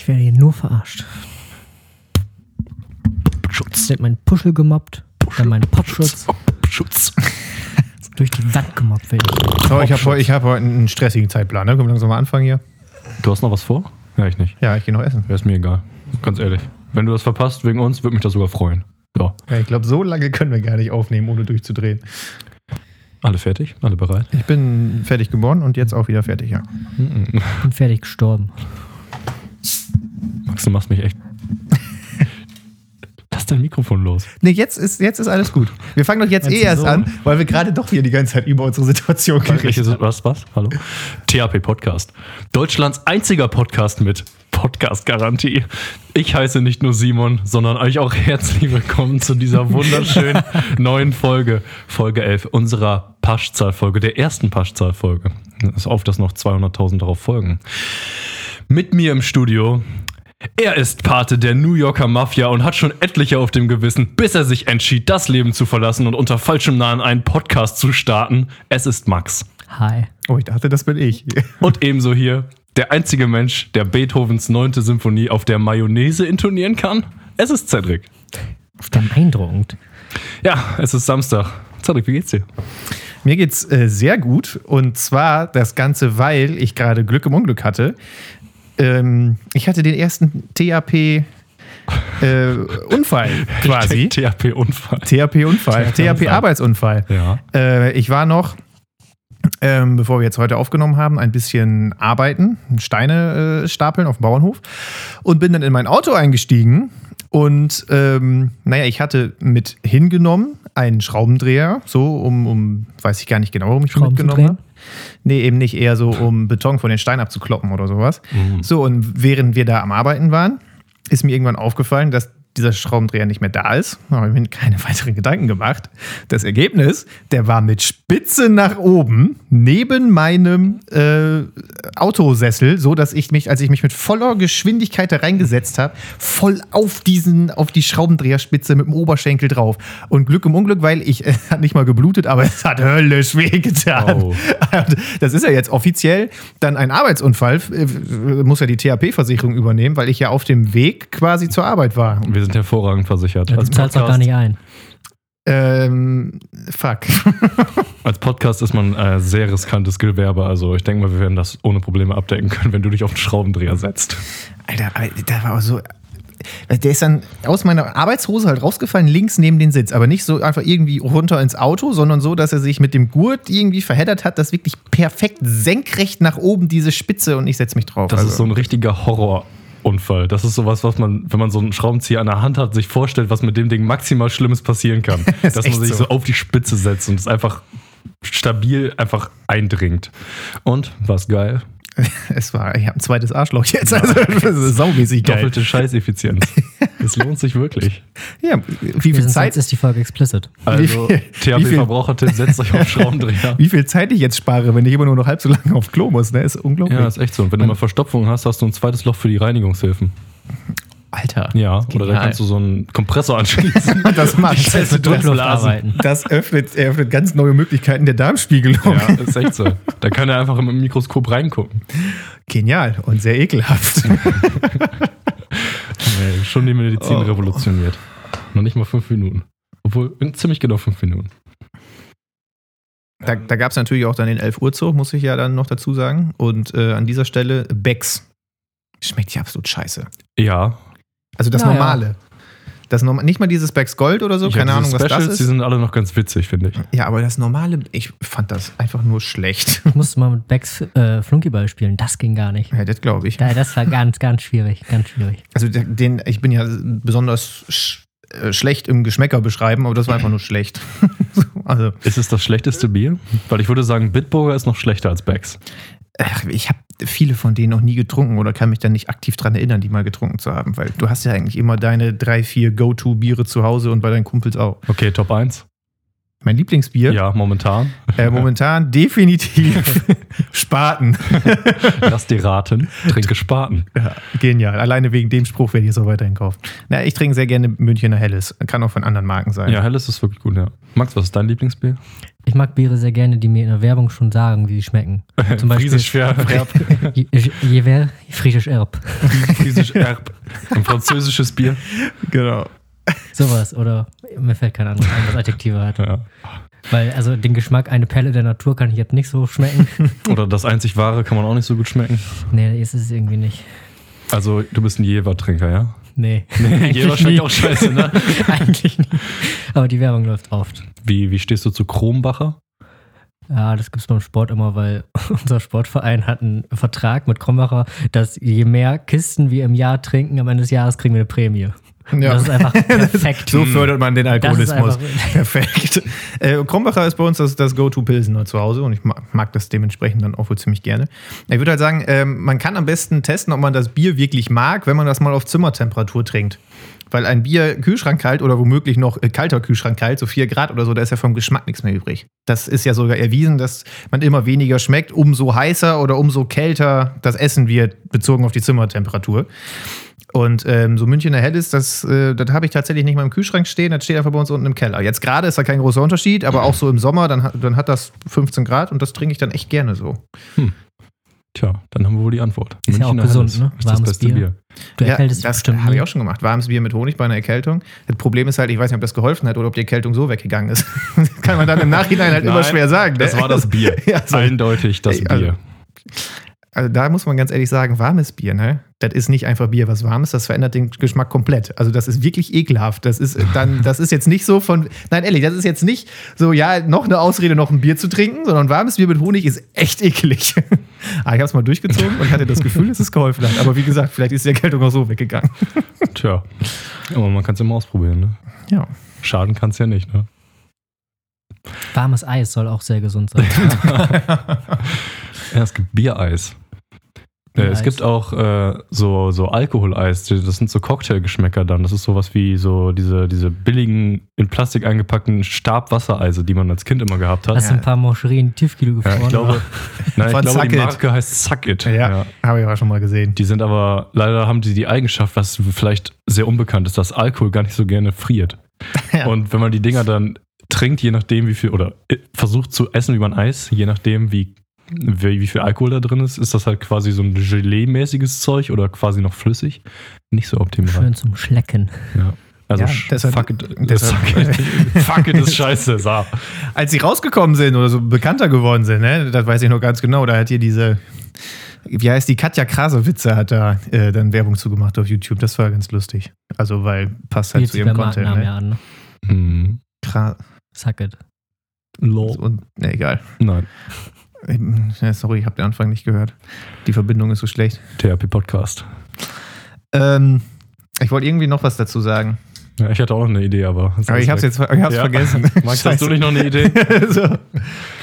Ich werde hier nur verarscht. Schutz. Wird mein Puschel gemobbt, dann mein Popschutz. Schutz. Durch die Wand gemobbt werde ich. So, ich habe hab heute einen stressigen Zeitplan. Ne? Können wir langsam mal anfangen hier? Du hast noch was vor? Ja, ich nicht. Ja, ich gehe noch essen. Wäre es mir egal. Ganz ehrlich. Wenn du das verpasst wegen uns, würde mich das sogar freuen. Ja. Ja, ich glaube, so lange können wir gar nicht aufnehmen, ohne durchzudrehen. Alle fertig? Alle bereit? Ich bin fertig geboren und jetzt auch wieder fertig, ja. Bin fertig gestorben. Max, du machst mich echt. Lass dein Mikrofon los. Nee, jetzt ist, jetzt ist alles gut. Wir fangen doch jetzt Meinst eh erst so? an, weil wir gerade doch hier die ganze Zeit über unsere Situation Welches geredet ist, was, was? Hallo? THP Podcast. Deutschlands einziger Podcast mit Podcast-Garantie. Ich heiße nicht nur Simon, sondern euch auch herzlich willkommen zu dieser wunderschönen neuen Folge, Folge 11 unserer Paschzahl-Folge, der ersten Paschzahl-Folge. Ist auf, dass noch 200.000 darauf folgen. Mit mir im Studio. Er ist Pate der New Yorker Mafia und hat schon etliche auf dem Gewissen, bis er sich entschied, das Leben zu verlassen und unter falschem Namen einen Podcast zu starten. Es ist Max. Hi. Oh, ich dachte, das bin ich. Und ebenso hier der einzige Mensch, der Beethovens neunte Symphonie auf der Mayonnaise intonieren kann. Es ist Cedric. Beeindruckend. Ja, es ist Samstag. Cedric, wie geht's dir? Mir geht's äh, sehr gut und zwar das Ganze, weil ich gerade Glück im Unglück hatte. Ähm, ich hatte den ersten THP äh, Unfall quasi. THP-Unfall. THP-Unfall, THP-Arbeitsunfall. Ja. Äh, ich war noch, ähm, bevor wir jetzt heute aufgenommen haben, ein bisschen arbeiten, Steine äh, stapeln auf dem Bauernhof und bin dann in mein Auto eingestiegen. Und ähm, naja, ich hatte mit hingenommen einen Schraubendreher, so um, um weiß ich gar nicht genau, warum ich Schrauben mitgenommen habe. Nee, eben nicht, eher so, um Beton von den Steinen abzukloppen oder sowas. Mhm. So, und während wir da am Arbeiten waren, ist mir irgendwann aufgefallen, dass dieser Schraubendreher nicht mehr da ist. Habe ich mir keine weiteren Gedanken gemacht. Das Ergebnis, der war mit Spitze nach oben neben meinem äh, Autosessel, so dass ich mich, als ich mich mit voller Geschwindigkeit da reingesetzt habe, voll auf diesen, auf die Schraubendreherspitze mit dem Oberschenkel drauf. Und Glück im Unglück, weil ich äh, hat nicht mal geblutet, aber es hat höllisch wehgetan. Oh. Das ist ja jetzt offiziell dann ein Arbeitsunfall. Äh, Muss ja die THP-Versicherung übernehmen, weil ich ja auf dem Weg quasi zur Arbeit war. Wir sind hervorragend versichert. Ja, du zahlst doch gar nicht ein. Ähm, fuck. als Podcast ist man äh, sehr riskantes Gewerbe. Also ich denke mal, wir werden das ohne Probleme abdecken können, wenn du dich auf den Schraubendreher setzt. Alter, aber der war auch so. Der ist dann aus meiner Arbeitshose halt rausgefallen, links neben den Sitz. Aber nicht so einfach irgendwie runter ins Auto, sondern so, dass er sich mit dem Gurt irgendwie verheddert hat, dass wirklich perfekt senkrecht nach oben diese Spitze und ich setze mich drauf. Das Also, ist so ein richtiger Horrorunfall. Das ist sowas, was man, wenn man so einen Schraubenzieher an der Hand hat, sich vorstellt, was mit dem Ding maximal Schlimmes passieren kann. Ist Dass man sich so. so. auf die Spitze setzt und es einfach stabil einfach eindringt. Und was geil? es war, ich habe ein zweites Arschloch jetzt. Also, das ist saumäßig geil. Doppelte Scheißeffizienz. Das lohnt sich wirklich. Ja, wie viel Zeit ist die Folge explicit. Also, THP-Verbrauchertipp, setzt euch auf Schraubendreher. Wie viel Zeit ich jetzt spare, wenn ich immer nur noch halb so lange aufs Klo muss, ne? Ist unglaublich. Ja, ist echt so. Und wenn du mal Verstopfung hast, hast du ein zweites Loch für die Reinigungshilfen. Alter. Ja, oder dann kannst du so einen Kompressor anschließen. Das macht Druckluft arbeiten. Das öffnet, eröffnet ganz neue Möglichkeiten der Darmspiegelung. ja, ist echt so. Da kann er einfach im Mikroskop reingucken. Genial und sehr ekelhaft. Nee, schon die Medizin Oh. revolutioniert. Noch nicht mal fünf Minuten. Obwohl, in ziemlich genau fünf Minuten. Da, da gab es natürlich auch dann den 11 Uhr Zug, muss ich ja dann noch dazu sagen. Und äh, an dieser Stelle Becks. Schmeckt ja absolut scheiße. Ja. Also das Naja. Normale. Das Norm nicht mal dieses Becks Gold oder so, Ich keine Ahnung, was das Specials, Die ist. sind alle noch ganz witzig, finde ich. Ja, aber das Normale, ich fand das einfach nur schlecht. Ich musste mal mit Becks äh, Flunkyball spielen. Das ging gar nicht. Ja, das glaube ich. Ja, das war ganz, ganz schwierig. Ganz schwierig. Also den, ich bin ja besonders sch äh, schlecht im Geschmäcker beschreiben, aber das war einfach nur schlecht. also Ist es das schlechteste Bier? Weil ich würde sagen, Bitburger ist noch schlechter als Becks. ach, ich habe viele von denen noch nie getrunken oder kann mich dann nicht aktiv dran erinnern, die mal getrunken zu haben, weil du hast ja eigentlich immer deine drei, vier Go-To-Biere zu Hause und bei deinen Kumpels auch. Okay, Top 1. Mein Lieblingsbier? Ja, momentan. Äh, momentan definitiv Spaten. Lass dir raten, trinke Spaten. Ja, genial. Alleine wegen dem Spruch werde ich es auch weiterhin kaufen. Na, ich trinke sehr gerne Münchner Helles. Kann auch von anderen Marken sein. Ja, Helles ist wirklich gut, ja. Max, was ist dein Lieblingsbier? Ich mag Biere sehr gerne, die mir in der Werbung schon sagen, wie sie schmecken. Zum Beispiel Friesisch Erb. Je- Jever Friesisch Erb. Friesisch Erb. Ein französisches Bier. Genau. Sowas. Oder mir fällt kein anderes Adjektive hat. Ja. Weil, also den Geschmack eine Perle der Natur kann ich jetzt nicht so schmecken. Oder das einzig wahre kann man auch nicht so gut schmecken. nee, ist es irgendwie nicht. Also, du bist ein Jever-Trinker, ja? Nee. Jever schmeckt nie. auch scheiße, ne? Eigentlich nicht. Aber die Werbung läuft oft. Wie, wie stehst du zu Kronbacher? Ja, das gibt's beim Sport immer, weil unser Sportverein hat einen Vertrag mit Krombacher, dass je mehr Kisten wir im Jahr trinken, am Ende des Jahres kriegen wir eine Prämie. Ja. Das ist einfach perfekt. So fördert man den Alkoholismus. Perfekt. Äh, Krombacher ist bei uns das, das Go-To-Pilsener zu Hause und ich mag, mag das dementsprechend dann auch wohl ziemlich gerne. Ich würde halt sagen, ähm, man kann am besten testen, ob man das Bier wirklich mag, wenn man das mal auf Zimmertemperatur trinkt. Weil ein Bier Kühlschrank kalt oder womöglich noch äh, kalter Kühlschrank kalt, so 4 Grad oder so, da ist ja vom Geschmack nichts mehr übrig. Das ist ja sogar erwiesen, dass man immer weniger schmeckt, umso heißer oder umso kälter das Essen wird, bezogen auf die Zimmertemperatur. Und ähm, so Münchner Helles, das, äh, das habe ich tatsächlich nicht mal im Kühlschrank stehen, das steht einfach bei uns unten im Keller. Jetzt gerade ist da kein großer Unterschied, aber auch so im Sommer, dann, hat- dann hat das 15 Grad und das trinke ich dann echt gerne so. Tja, dann haben wir wohl die Antwort. Ist ja auch gesund, Helles ne? Ist das Warmes beste Bier. Bier. Du erkältest dich das bestimmt habe ich auch schon gemacht. Warmes Bier mit Honig bei einer Erkältung. Das Problem ist halt, ich weiß nicht, ob das geholfen hat oder ob die Erkältung so weggegangen ist. Kann man dann im Nachhinein halt immer Nein, schwer sagen. ne? Das war das Bier. Ja, so. Eindeutig das Ey, also- Bier. Also da muss man ganz ehrlich sagen, warmes Bier, ne? Das ist nicht einfach Bier, was warm ist, das verändert den Geschmack komplett. Also das ist wirklich ekelhaft. Das ist dann, das ist jetzt nicht so von, nein ehrlich, das ist jetzt nicht so, ja, noch eine Ausrede, noch ein Bier zu trinken, sondern warmes Bier mit Honig ist echt ekelig. Aber ich habe es mal durchgezogen und hatte das Gefühl, dass es geholfen hat. Aber wie gesagt, vielleicht ist die Erkältung auch so weggegangen. Tja. Aber man kann es immer ausprobieren, ne? Ja. Schaden kann es ja nicht, ne? Warmes Eis soll auch sehr gesund sein. Ja, es gibt Biereis. Äh, es gibt auch äh, so, so Alkoholeis, das sind so Cocktailgeschmäcker dann. Das ist sowas wie so diese, diese billigen, in Plastik eingepackten Stabwassereise, die man als Kind immer gehabt hat. Hast du ein paar Moscherie in die Tiefkühle Ja, gefroren? ich glaube, nein, ich glaube die It. Marke heißt Suck It. Ja, habe ich auch schon mal gesehen. Die sind aber, leider haben die die Eigenschaft, was vielleicht sehr unbekannt ist, dass Alkohol gar nicht so gerne friert. Ja. Und wenn man die Dinger dann trinkt, je nachdem wie viel, oder äh, versucht zu essen wie man Eis, je nachdem wie, wie, wie viel Alkohol da drin ist, ist das halt quasi so ein Gelee-mäßiges Zeug oder quasi noch flüssig. Nicht so optimal. Schön zum Schlecken. Ja. Also Ja, deshalb- fuck it, deshalb- fuck it, ist scheiße. So. Als sie rausgekommen sind oder so bekannter geworden sind, ne, das weiß ich noch ganz genau, da hat hier diese, wie heißt die, Katja Krasowitze hat da äh, dann Werbung zugemacht auf YouTube. Das war ganz lustig. Also, weil passt halt Spielt zu ihrem Content. Ne? ja an. Ne? Hm. Kra Suck it. Lol. und, ne, egal. Nein, sorry, ich habe den Anfang nicht gehört. Die Verbindung ist so schlecht. THP-Podcast. Ähm, ich wollte irgendwie noch was dazu sagen. Ja, ich hatte auch noch eine Idee, aber. Aber ich habe es jetzt ich hab's Ja. vergessen. Max, hast du nicht noch eine Idee? so.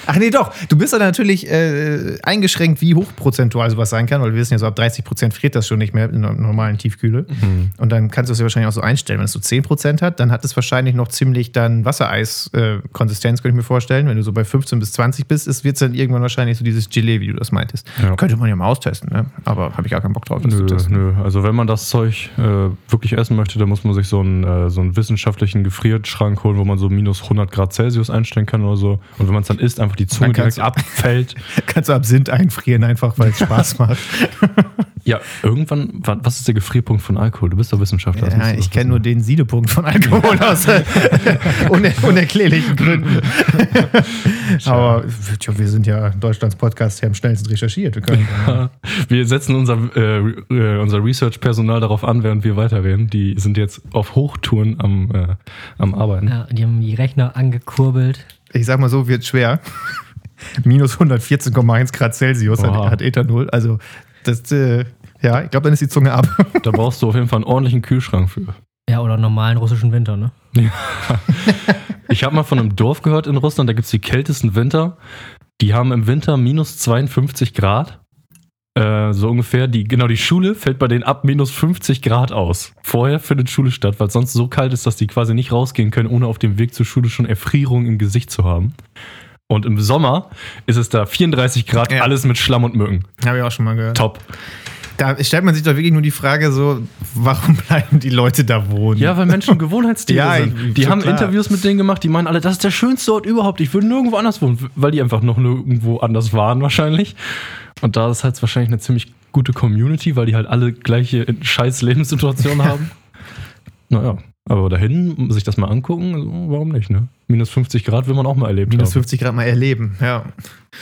Ach nee, doch. Du bist ja natürlich äh, eingeschränkt, wie hochprozentual sowas sein kann, weil wir wissen ja so, ab 30 Prozent friert das schon nicht mehr in einer normalen Tiefkühle. Hm. Und dann kannst du es ja wahrscheinlich auch so einstellen. Wenn es so 10 Prozent hat, dann hat es wahrscheinlich noch ziemlich dann Wassereis-Konsistenz, könnte ich mir vorstellen. Wenn du so bei 15 bis 20 bist, wird es dann irgendwann wahrscheinlich so dieses Gelee, wie du das meintest. Ja. Könnte man ja mal austesten, ne? aber habe ich gar keinen Bock drauf, das Nö, zu testen. nö. Also wenn man das Zeug äh, wirklich essen möchte, dann muss man sich so einen, äh, so einen wissenschaftlichen Gefrierschrank holen, wo man so minus 100 Grad Celsius einstellen kann oder so. Und wenn man es dann isst, einfach die Zunge direkt abfällt. Kannst du Absinth einfrieren, einfach weil es Spaß macht. Ja, irgendwann, wa- was ist der Gefrierpunkt von Alkohol? Du bist doch Wissenschaftler. Ja, ich kenne nur den Siedepunkt von Alkohol aus uner unerklärlichen Gründen. Aber tja, wir sind ja Deutschlands Podcast, der am schnellsten recherchiert. Wir können, Wir setzen unser, äh, äh, unser Research-Personal darauf an, während wir weiterreden. Die sind jetzt auf Hochtouren am, äh, am Arbeiten. Ja, die haben die Rechner angekurbelt. Ich sag mal so, wird schwer. Minus 114,1 Grad Celsius hat, Oha. hat Ethanol. Also, das, äh, ja, ich glaube, dann ist die Zunge ab. Da brauchst du auf jeden Fall einen ordentlichen Kühlschrank für. Ja, oder normalen russischen Winter, ne? Ich habe mal von einem Dorf gehört in Russland, da gibt es die kältesten Winter. Die haben im Winter minus 52 Grad. Äh, so ungefähr. Die, genau, die Schule fällt bei denen ab minus 50 Grad aus. Vorher findet Schule statt, weil es sonst so kalt ist, dass die quasi nicht rausgehen können, ohne auf dem Weg zur Schule schon Erfrierung im Gesicht zu haben. Und im Sommer ist es da 34 Grad, Ja. alles mit Schlamm und Mücken. Habe ich auch schon mal gehört. Top. Da stellt man sich doch wirklich nur die Frage so, warum bleiben die Leute da wohnen? Ja, weil Menschen Gewohnheitstiere Ja, sind. Die haben klar. Interviews mit denen gemacht, die meinen alle, das ist der schönste Ort überhaupt. Ich würde nirgendwo anders wohnen, weil die einfach noch nirgendwo anders waren wahrscheinlich. Und da ist halt wahrscheinlich eine ziemlich gute Community, weil die halt alle gleiche scheiß Lebenssituationen haben. Naja, aber dahin, sich das mal angucken, warum nicht, ne? Minus 50 Grad will man auch mal erlebt Minus haben. 50 Grad mal erleben, ja.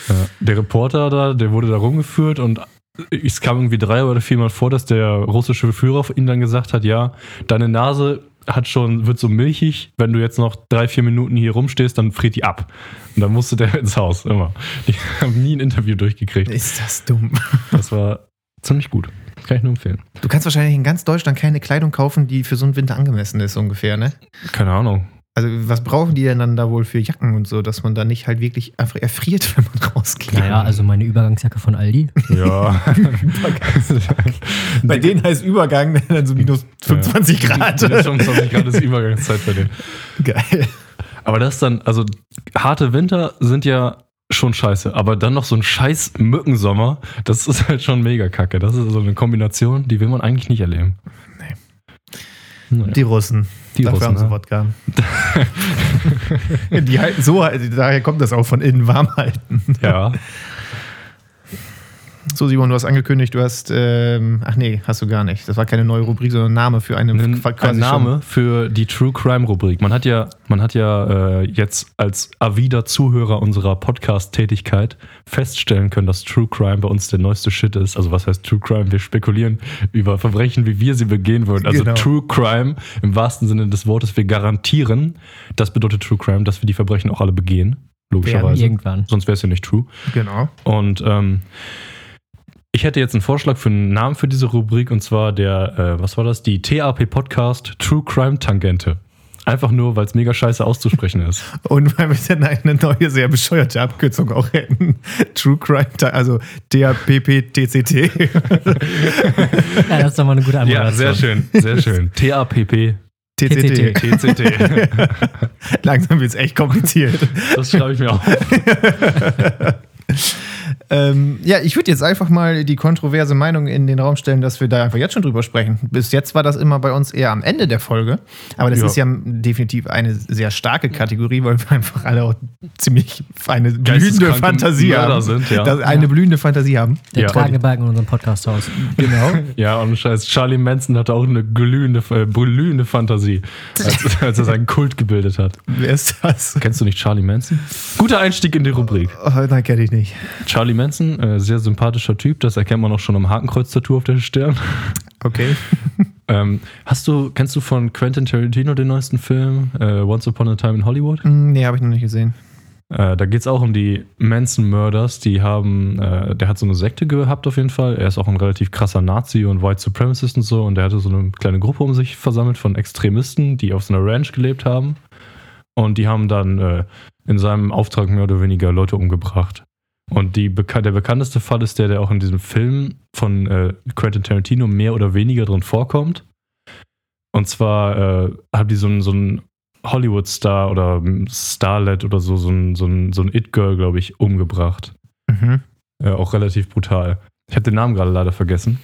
Ja. Der Reporter da, der wurde da rumgeführt und es kam irgendwie drei oder viermal vor, dass der russische Führer ihm dann gesagt hat, ja, deine Nase hat schon, wird so milchig, wenn du jetzt noch drei, vier Minuten hier rumstehst, dann friert die ab. Und dann musste der ins Haus, immer. Die haben nie ein Interview durchgekriegt. Ist das dumm. Das war ziemlich gut. Kann ich nur empfehlen. Du kannst wahrscheinlich in ganz Deutschland keine Kleidung kaufen, die für so einen Winter angemessen ist, ungefähr, ne? Keine Ahnung. Also, was brauchen die denn dann da wohl für Jacken und so, dass man da nicht halt wirklich einfach erfriert, wenn man rausgeht? Naja, also meine Übergangsjacke von Aldi. Ja. Bei denen heißt Übergang dann so minus 25 Grad. Minus 25 Grad ist Übergangszeit bei denen. Geil. Aber das dann, also harte Winter sind ja schon scheiße, aber dann noch so ein scheiß Mückensommer, das ist halt schon mega kacke. Das ist so eine Kombination, die will man eigentlich nicht erleben. Nee. Naja. Die Russen. Die Dafür Russen, haben sie ne? Wodka. die halten so, daher kommt das auch von innen warm halten. Ja, So, Simon, du hast angekündigt, du hast, ähm, ach nee, hast du gar nicht. Das war keine neue Rubrik, sondern ein Name für eine ein, quasi ein Name für die True Crime Rubrik. Man hat ja, man hat ja äh, jetzt als avider Zuhörer unserer Podcast-Tätigkeit feststellen können, dass True Crime bei uns der neueste Shit ist. Also was heißt True Crime? Wir spekulieren über Verbrechen, wie wir sie begehen würden. Also Genau. True Crime im wahrsten Sinne des Wortes. Wir garantieren, das bedeutet True Crime, dass wir die Verbrechen auch alle begehen. Logischerweise. Irgendwann. Sonst wäre es ja nicht true. schon. Genau. Und ähm, ich hätte jetzt einen Vorschlag für einen Namen für diese Rubrik und zwar der, äh, was war das? Die TAP Podcast True Crime Tangente. Einfach nur, weil es mega scheiße auszusprechen ist. Und weil wir dann eine neue, sehr bescheuerte Abkürzung auch hätten. True Crime, also TAPPTCT. Ja, das ist doch mal eine gute Antwort. Ja, sehr schön, sehr schön. TAPP TCT. TCT. Langsam wird es echt kompliziert. Das schreibe ich mir auf. Ähm, ja, ich würde jetzt einfach mal die kontroverse Meinung in den Raum stellen, dass wir da einfach jetzt schon drüber sprechen. Bis jetzt war das immer bei uns eher am Ende der Folge. Aber das Ja. ist ja definitiv eine sehr starke Kategorie, weil wir einfach alle auch ziemlich eine blühende Fantasie Mörder haben. sind, ja. Eine blühende Fantasie haben. Der Ja. Tragebalken in unserem Podcast-Haus. Genau. Ja, und scheiß, Charlie Manson hatte auch eine glühende, äh, glühende Fantasie, als, als er seinen Kult gebildet hat. Wer ist das? Kennst du nicht Charlie Manson? Guter Einstieg in die Rubrik. Oh, nein, kenne ich nicht. Charlie Manson, äh, sehr sympathischer Typ, das erkennt man auch schon am Hakenkreuz-Tattoo auf der Stirn. Okay. Ähm, hast du, kennst du von Quentin Tarantino den neuesten Film, äh, Once Upon a Time in Hollywood? Hm, Nee, habe ich noch nicht gesehen. Äh, da geht es auch um die Manson Murders, die haben, äh, der hat so eine Sekte gehabt auf jeden Fall. Er ist auch ein relativ krasser Nazi und White Supremacist und so und der hatte so eine kleine Gruppe um sich versammelt von Extremisten, die auf so einer Ranch gelebt haben. Und die haben dann äh, in seinem Auftrag mehr oder weniger Leute umgebracht. Und die, der bekannteste Fall ist der, der auch in diesem Film von äh, Quentin Tarantino mehr oder weniger drin vorkommt. Und zwar äh, haben die so einen, so einen Hollywood-Star oder Starlet oder so, so ein, so ein, so ein It-Girl, glaube ich, umgebracht. Mhm. Äh, auch relativ brutal. Ich habe den Namen gerade leider vergessen.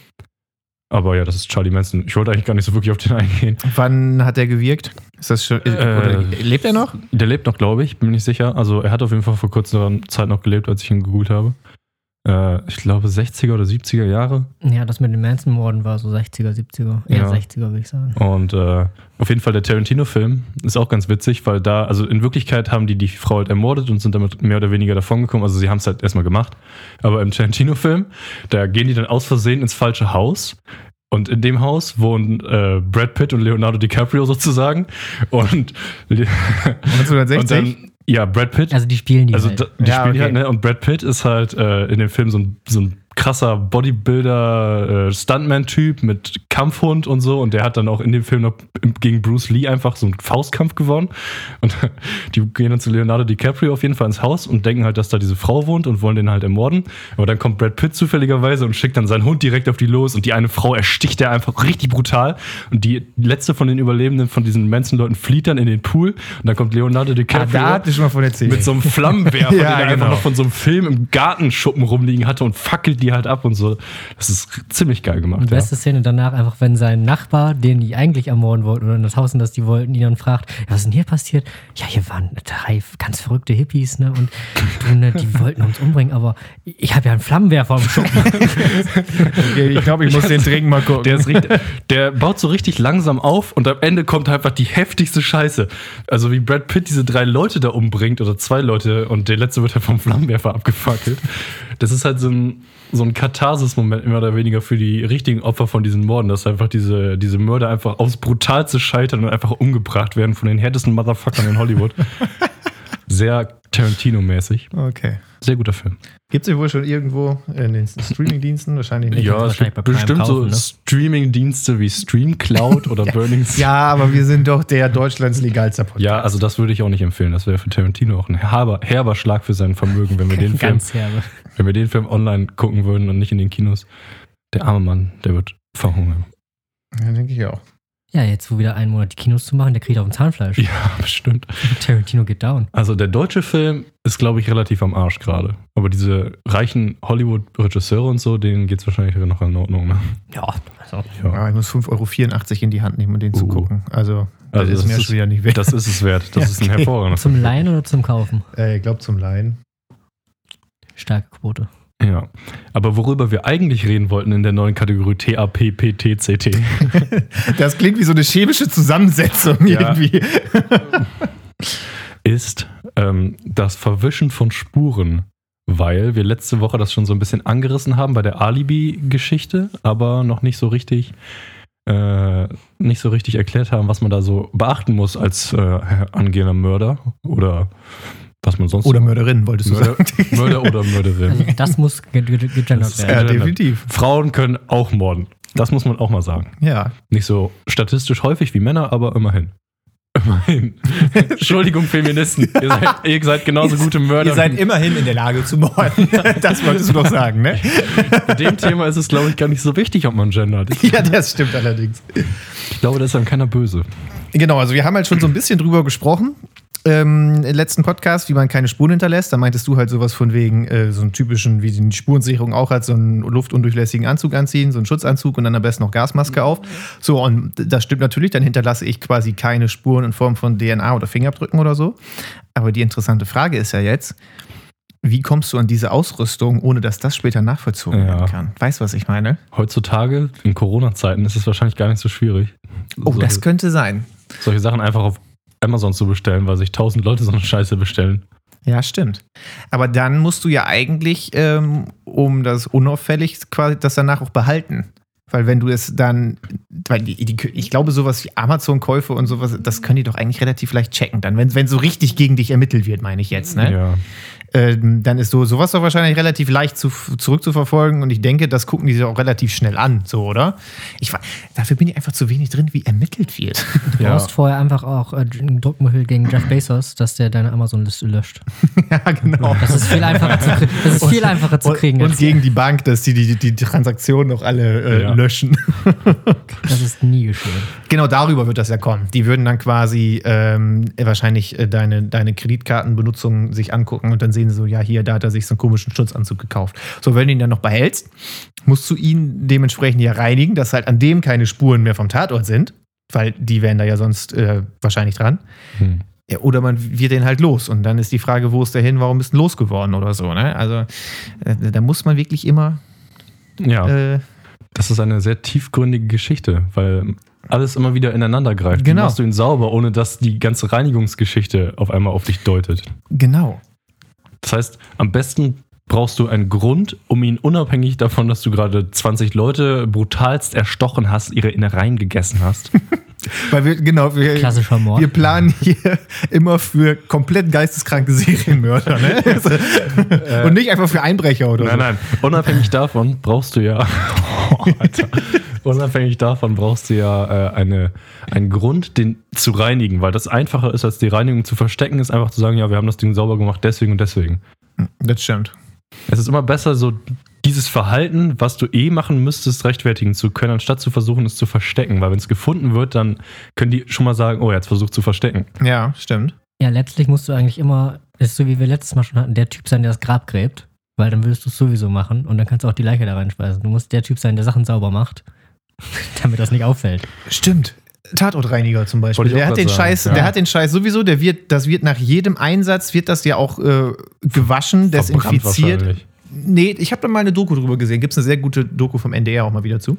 Aber ja, das ist Charlie Manson. Ich wollte eigentlich gar nicht so wirklich auf den eingehen. Wann hat er gewirkt? Ist das schon. oder lebt er noch? Der lebt noch, glaube ich, bin nicht sicher. Also er hat auf jeden Fall vor kurzer Zeit noch gelebt, als ich ihn gegoogelt habe. Äh, ich glaube 60er oder 70er Jahre. Ja, das mit den Manson-Morden war so 60er, 70er. Eher Ja. 60er, würde ich sagen. Und äh, auf jeden Fall der Tarantino-Film ist auch ganz witzig, weil da, also in Wirklichkeit haben die die Frau halt ermordet und sind damit mehr oder weniger davongekommen. Also sie haben es halt erstmal gemacht. Aber im Tarantino-Film, da gehen die dann aus Versehen ins falsche Haus. Und in dem Haus wohnen äh, Brad Pitt und Leonardo DiCaprio sozusagen. Und, und 1960? dann, ja, Brad Pitt. Also die spielen die Also halt. die Ja, spielen okay. halt, ne? Und Brad Pitt ist halt äh, in dem Film so ein, so ein krasser Bodybuilder, äh, Stuntman-Typ mit Kampfhund und so. Und der hat dann auch in dem Film noch gegen Bruce Lee einfach so einen Faustkampf gewonnen. Und die gehen dann zu Leonardo DiCaprio auf jeden Fall ins Haus und denken halt, dass da diese Frau wohnt und wollen den halt ermorden. Aber dann kommt Brad Pitt zufälligerweise und schickt dann seinen Hund direkt auf die los und die eine Frau ersticht er einfach richtig brutal. Und die letzte von den Überlebenden von diesen Manson-Leuten flieht dann in den Pool und dann kommt Leonardo Ah, DiCaprio da hatte ich schon mal von erzählt. mit so einem Flammenwerfer, Ja, den er genau. einfach noch von so einem Film im Gartenschuppen rumliegen hatte und fackelt die halt ab und so. Das ist ziemlich geil gemacht. Die beste Szene danach einfach, wenn sein Nachbar, den die eigentlich ermorden wollten oder in das Haus, in das die wollten, ihn dann fragt, ja, was ist denn hier passiert? Ja, hier waren drei ganz verrückte Hippies, ne? Und du, ne, die wollten uns umbringen, aber ich habe ja einen Flammenwerfer im Schuppen. Okay, ich glaube, ich muss den trinken mal gucken. Der, ist richtig, der baut so richtig langsam auf und am Ende kommt einfach die heftigste Scheiße. Also wie Brad Pitt diese drei Leute da umbringt oder zwei Leute und der letzte wird halt vom Flammenwerfer abgefackelt. Das ist halt so ein, so ein Katharsis-Moment immer oder weniger für die richtigen Opfer von diesen Morden, dass einfach diese, diese Mörder einfach aufs Brutalste scheitern und einfach umgebracht werden von den härtesten Motherfuckern in Hollywood. Sehr Tarantino-mäßig. Okay. Sehr guter Film. Gibt es wohl schon irgendwo in den Streaming-Diensten? Wahrscheinlich nicht. ja, wahrscheinlich bei Prime bestimmt so kaufen, ne? Streaming-Dienste wie Streamcloud oder Burning Ja, aber wir sind doch der Deutschlands legalster Podcast. Ja, also das würde ich auch nicht empfehlen. Das wäre für Tarantino auch ein herber, herber Schlag für sein Vermögen, wenn wir, den Film, Ganz herbe. Wenn wir den Film online gucken würden und nicht in den Kinos. Der arme Mann, der wird verhungern. Ja, denke ich auch. Ja, jetzt wo wieder einen Monat die Kinos zu machen, der kriegt auf dem Zahnfleisch. Ja, bestimmt. Tarantino geht down. Also der deutsche Film ist, glaube ich, relativ am Arsch gerade. Aber diese reichen Hollywood-Regisseure und so, denen geht es wahrscheinlich noch in Ordnung. Ne? Ja, also. Ja. Aber ich muss 5,84 Euro in die Hand nehmen, um den zu Uh. gucken. Also, das Also ist das mir ist- schon wieder nicht wert. Das ist es wert. Das Ja, ist ein okay. hervorragender Zum Film. Leihen oder zum Kaufen? äh, ich glaube zum Laien. Starke Quote. Ja. Aber worüber wir eigentlich reden wollten in der neuen Kategorie TAPPTCT. Das klingt wie so eine chemische Zusammensetzung Ja. irgendwie. ist ähm, das Verwischen von Spuren. Weil wir letzte Woche das schon so ein bisschen angerissen haben bei der Alibi-Geschichte, aber noch nicht so richtig äh, nicht so richtig erklärt haben, was man da so beachten muss als äh, angehender Mörder oder was man sonst Oder Mörderin, wolltest du Mörder, sagen. Mörder oder Mörderin. Also das muss ge- ge- gegendert werden. Ja, definitiv. Frauen können auch morden. Das muss man auch mal sagen. Ja. Nicht so statistisch häufig wie Männer, aber immerhin. Immerhin. Entschuldigung, Feministen. Ihr seid, ihr seid genauso gute Mörder. Ihr seid immerhin in der Lage zu morden. Das wolltest du doch sagen, ne? Bei dem Thema ist es, glaube ich, gar nicht so wichtig, ob man gendert. Ja, das stimmt allerdings. Ich glaube, da ist dann keiner böse. Genau, also wir haben halt schon so ein bisschen drüber gesprochen. Ähm, letzten Podcast, wie man keine Spuren hinterlässt, da meintest du halt sowas von wegen äh, so einen typischen, wie die Spurensicherung auch hat, so einen luftundurchlässigen Anzug anziehen, so einen Schutzanzug und dann am besten noch Gasmaske auf. So, und das stimmt natürlich, dann hinterlasse ich quasi keine Spuren in Form von DNA oder Fingerabdrücken oder so. Aber die interessante Frage ist ja jetzt, wie kommst du an diese Ausrüstung, ohne dass das später nachvollzogen Ja. werden kann? Weißt du, was ich meine? Heutzutage, in Corona-Zeiten, ist es wahrscheinlich gar nicht so schwierig. Oh, das solche, könnte sein. solche Sachen einfach auf Amazon zu bestellen, weil sich tausend Leute so eine Scheiße bestellen. Ja, stimmt. Aber dann musst du ja eigentlich, ähm, um das unauffällig quasi das danach auch behalten. Weil wenn du es dann, weil die, die, ich glaube, sowas wie Amazon-Käufe und sowas, das können die doch eigentlich relativ leicht checken. Dann, wenn, wenn so richtig gegen dich ermittelt wird, meine ich jetzt, ne? Ja. Ähm, dann ist so sowas doch wahrscheinlich relativ leicht zu, zurückzuverfolgen und ich denke, das gucken die sich auch relativ schnell an, so, oder? Ich, war- dafür bin ich einfach zu wenig drin, wie ermittelt wird. Du Ja. brauchst vorher einfach auch äh, einen Druckmittel gegen Jeff Bezos, dass der deine Amazon-Liste löscht. ja, genau. Das ist viel einfacher zu, krie- das ist viel einfacher zu kriegen. Und, und als- gegen die Bank, dass die die, die Transaktionen noch alle äh, Ja. löschen. das ist nie geschehen. Genau darüber wird das ja kommen. Die würden dann quasi ähm, wahrscheinlich äh, deine, deine Kreditkartenbenutzung sich angucken und dann sehen sie so, ja, hier, da hat er sich so einen komischen Schutzanzug gekauft. So, wenn du ihn dann noch behältst, musst du ihn dementsprechend ja reinigen, dass halt an dem keine Spuren mehr vom Tatort sind, weil die wären da ja sonst äh, wahrscheinlich dran. Hm. Ja, oder man wird den halt los und dann ist die Frage, wo ist der hin, warum ist denn losgeworden oder so. Ne? Also äh, da muss man wirklich immer ja. äh, Das ist eine sehr tiefgründige Geschichte, weil alles immer wieder ineinander greift. Genau. Wie machst du ihn sauber, ohne dass die ganze Reinigungsgeschichte auf einmal auf dich deutet? genau. Das heißt, am besten brauchst du einen Grund, um ihn unabhängig davon, dass du gerade 20 Leute brutalst erstochen hast, ihre Innereien gegessen hast. Weil wir, genau, wir, Klassischer Mord. Wir planen hier immer für komplett geisteskranke Serienmörder, ne? Und nicht einfach für Einbrecher oder nein, so. nein. Unabhängig davon brauchst du ja. Oh, Alter. Unabhängig davon brauchst du ja äh, eine, einen Grund, den zu reinigen, weil das einfacher ist, als die Reinigung zu verstecken, ist einfach zu sagen, ja, wir haben das Ding sauber gemacht, deswegen und deswegen. Das stimmt. Es ist immer besser, so dieses Verhalten, was du eh machen müsstest, rechtfertigen zu können, anstatt zu versuchen, es zu verstecken. Weil wenn es gefunden wird, dann können die schon mal sagen, oh, er hat versucht zu verstecken. Ja, stimmt. Ja, letztlich musst du eigentlich immer, das ist so wie wir letztes Mal schon hatten, der Typ sein, der das Grab gräbt. Weil dann würdest du es sowieso machen und dann kannst du auch die Leiche da reinspeisen. Du musst der Typ sein, der Sachen sauber macht, damit das nicht auffällt. Stimmt. Tatortreiniger zum Beispiel. Der hat, den sagen, Scheiß, ja. der hat den Scheiß sowieso, der wird, das wird nach jedem Einsatz, wird das ja auch äh, gewaschen, Verbrannt desinfiziert. Nee, ich habe da mal eine Doku drüber gesehen. Gibt es eine sehr gute Doku vom NDR auch mal wieder zu,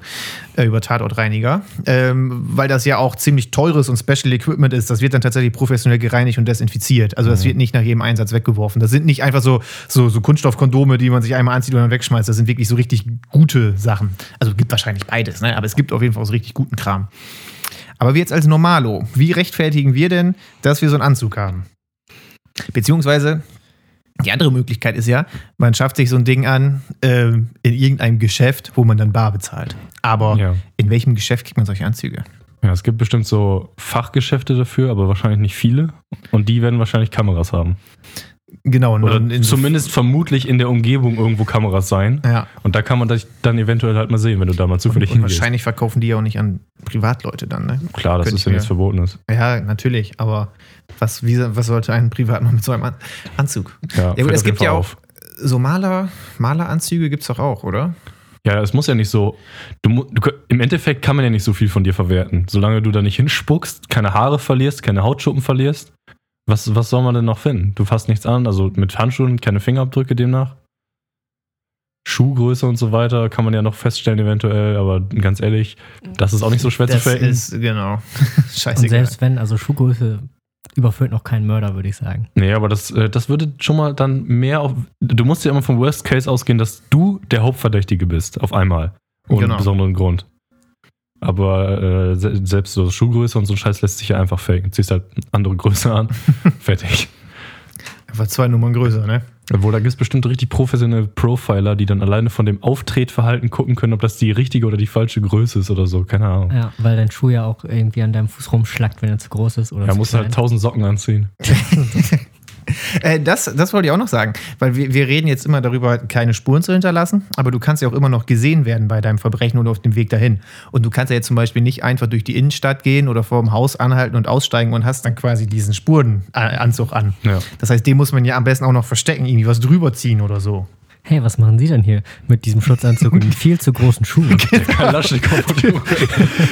äh, über Tatortreiniger. Ähm, weil das ja auch ziemlich teures und Special Equipment ist. Das wird dann tatsächlich professionell gereinigt und desinfiziert. Also das wird nicht nach jedem Einsatz weggeworfen. Das sind nicht einfach so, so, so Kunststoffkondome, die man sich einmal anzieht und dann wegschmeißt. Das sind wirklich so richtig gute Sachen. Also gibt wahrscheinlich beides, ne? aber es gibt auf jeden Fall auch so richtig guten Kram. Aber wir jetzt als Normalo, wie rechtfertigen wir denn, dass wir so einen Anzug haben? Beziehungsweise, die andere Möglichkeit ist ja, man schafft sich so ein Ding an ähm, in irgendeinem Geschäft, wo man dann bar bezahlt. Aber Ja. in welchem Geschäft kriegt man solche Anzüge? Ja, es gibt bestimmt so Fachgeschäfte dafür, aber wahrscheinlich nicht viele. Und die werden wahrscheinlich Kameras haben. Genau, und Oder in so- zumindest vermutlich in der Umgebung irgendwo Kameras sein. Ja. Und da kann man das dann eventuell halt mal sehen, wenn du da mal Und, zufällig und hingehst. wahrscheinlich verkaufen die ja auch nicht an Privatleute dann, ne? Klar, das Könnte ist ich ja nichts Verbotenes. Ja, natürlich, aber was, wie, was sollte ein Privatmann mit so einem An Anzug? Ja, Ja, gut, es gibt ja auch auf. so Maler, Maleranzüge gibt es doch auch, oder? Ja, es muss ja nicht so. Du, du, Im Endeffekt kann man ja nicht so viel von dir verwerten. Solange du da nicht hinspuckst, keine Haare verlierst, keine Hautschuppen verlierst, was, was soll man denn noch finden? Du fasst nichts an, also mit Handschuhen keine Fingerabdrücke demnach. Schuhgröße und so weiter kann man ja noch feststellen, eventuell, aber ganz ehrlich, das ist auch nicht so schwer das zu faken. ist, genau. Und Scheißegal. selbst wenn, also Schuhgröße überfüllt noch keinen Mörder, würde ich sagen. Nee, aber das, äh, das würde schon mal dann mehr auf. Du musst ja immer vom Worst Case ausgehen, dass du der Hauptverdächtige bist, auf einmal. Ohne Genau. besonderen Grund. Aber äh, se selbst so Schuhgröße und so ein Scheiß lässt sich ja einfach faken. Ziehst halt andere Größe an. Fertig. Einfach zwei Nummern größer, ne? Obwohl, da gibt es bestimmt richtig professionelle Profiler, die dann alleine von dem Auftretverhalten gucken können, ob das die richtige oder die falsche Größe ist oder so. Keine Ahnung. Ja, weil dein Schuh ja auch irgendwie an deinem Fuß rumschlackt, wenn er zu groß ist. Oder Ja, musst klein. halt tausend Socken anziehen. Äh, das, das wollte ich auch noch sagen, weil wir, wir reden jetzt immer darüber, keine Spuren zu hinterlassen, aber du kannst ja auch immer noch gesehen werden bei deinem Verbrechen oder auf dem Weg dahin. Und du kannst ja jetzt zum Beispiel nicht einfach durch die Innenstadt gehen oder vor dem Haus anhalten und aussteigen und hast dann quasi diesen Spurenanzug an. Ja. Das heißt, den muss man ja am besten auch noch verstecken, irgendwie was drüber ziehen oder so. Hey, was machen Sie denn hier mit diesem Schutzanzug und den viel zu großen Schuhen? Kalaschnikow.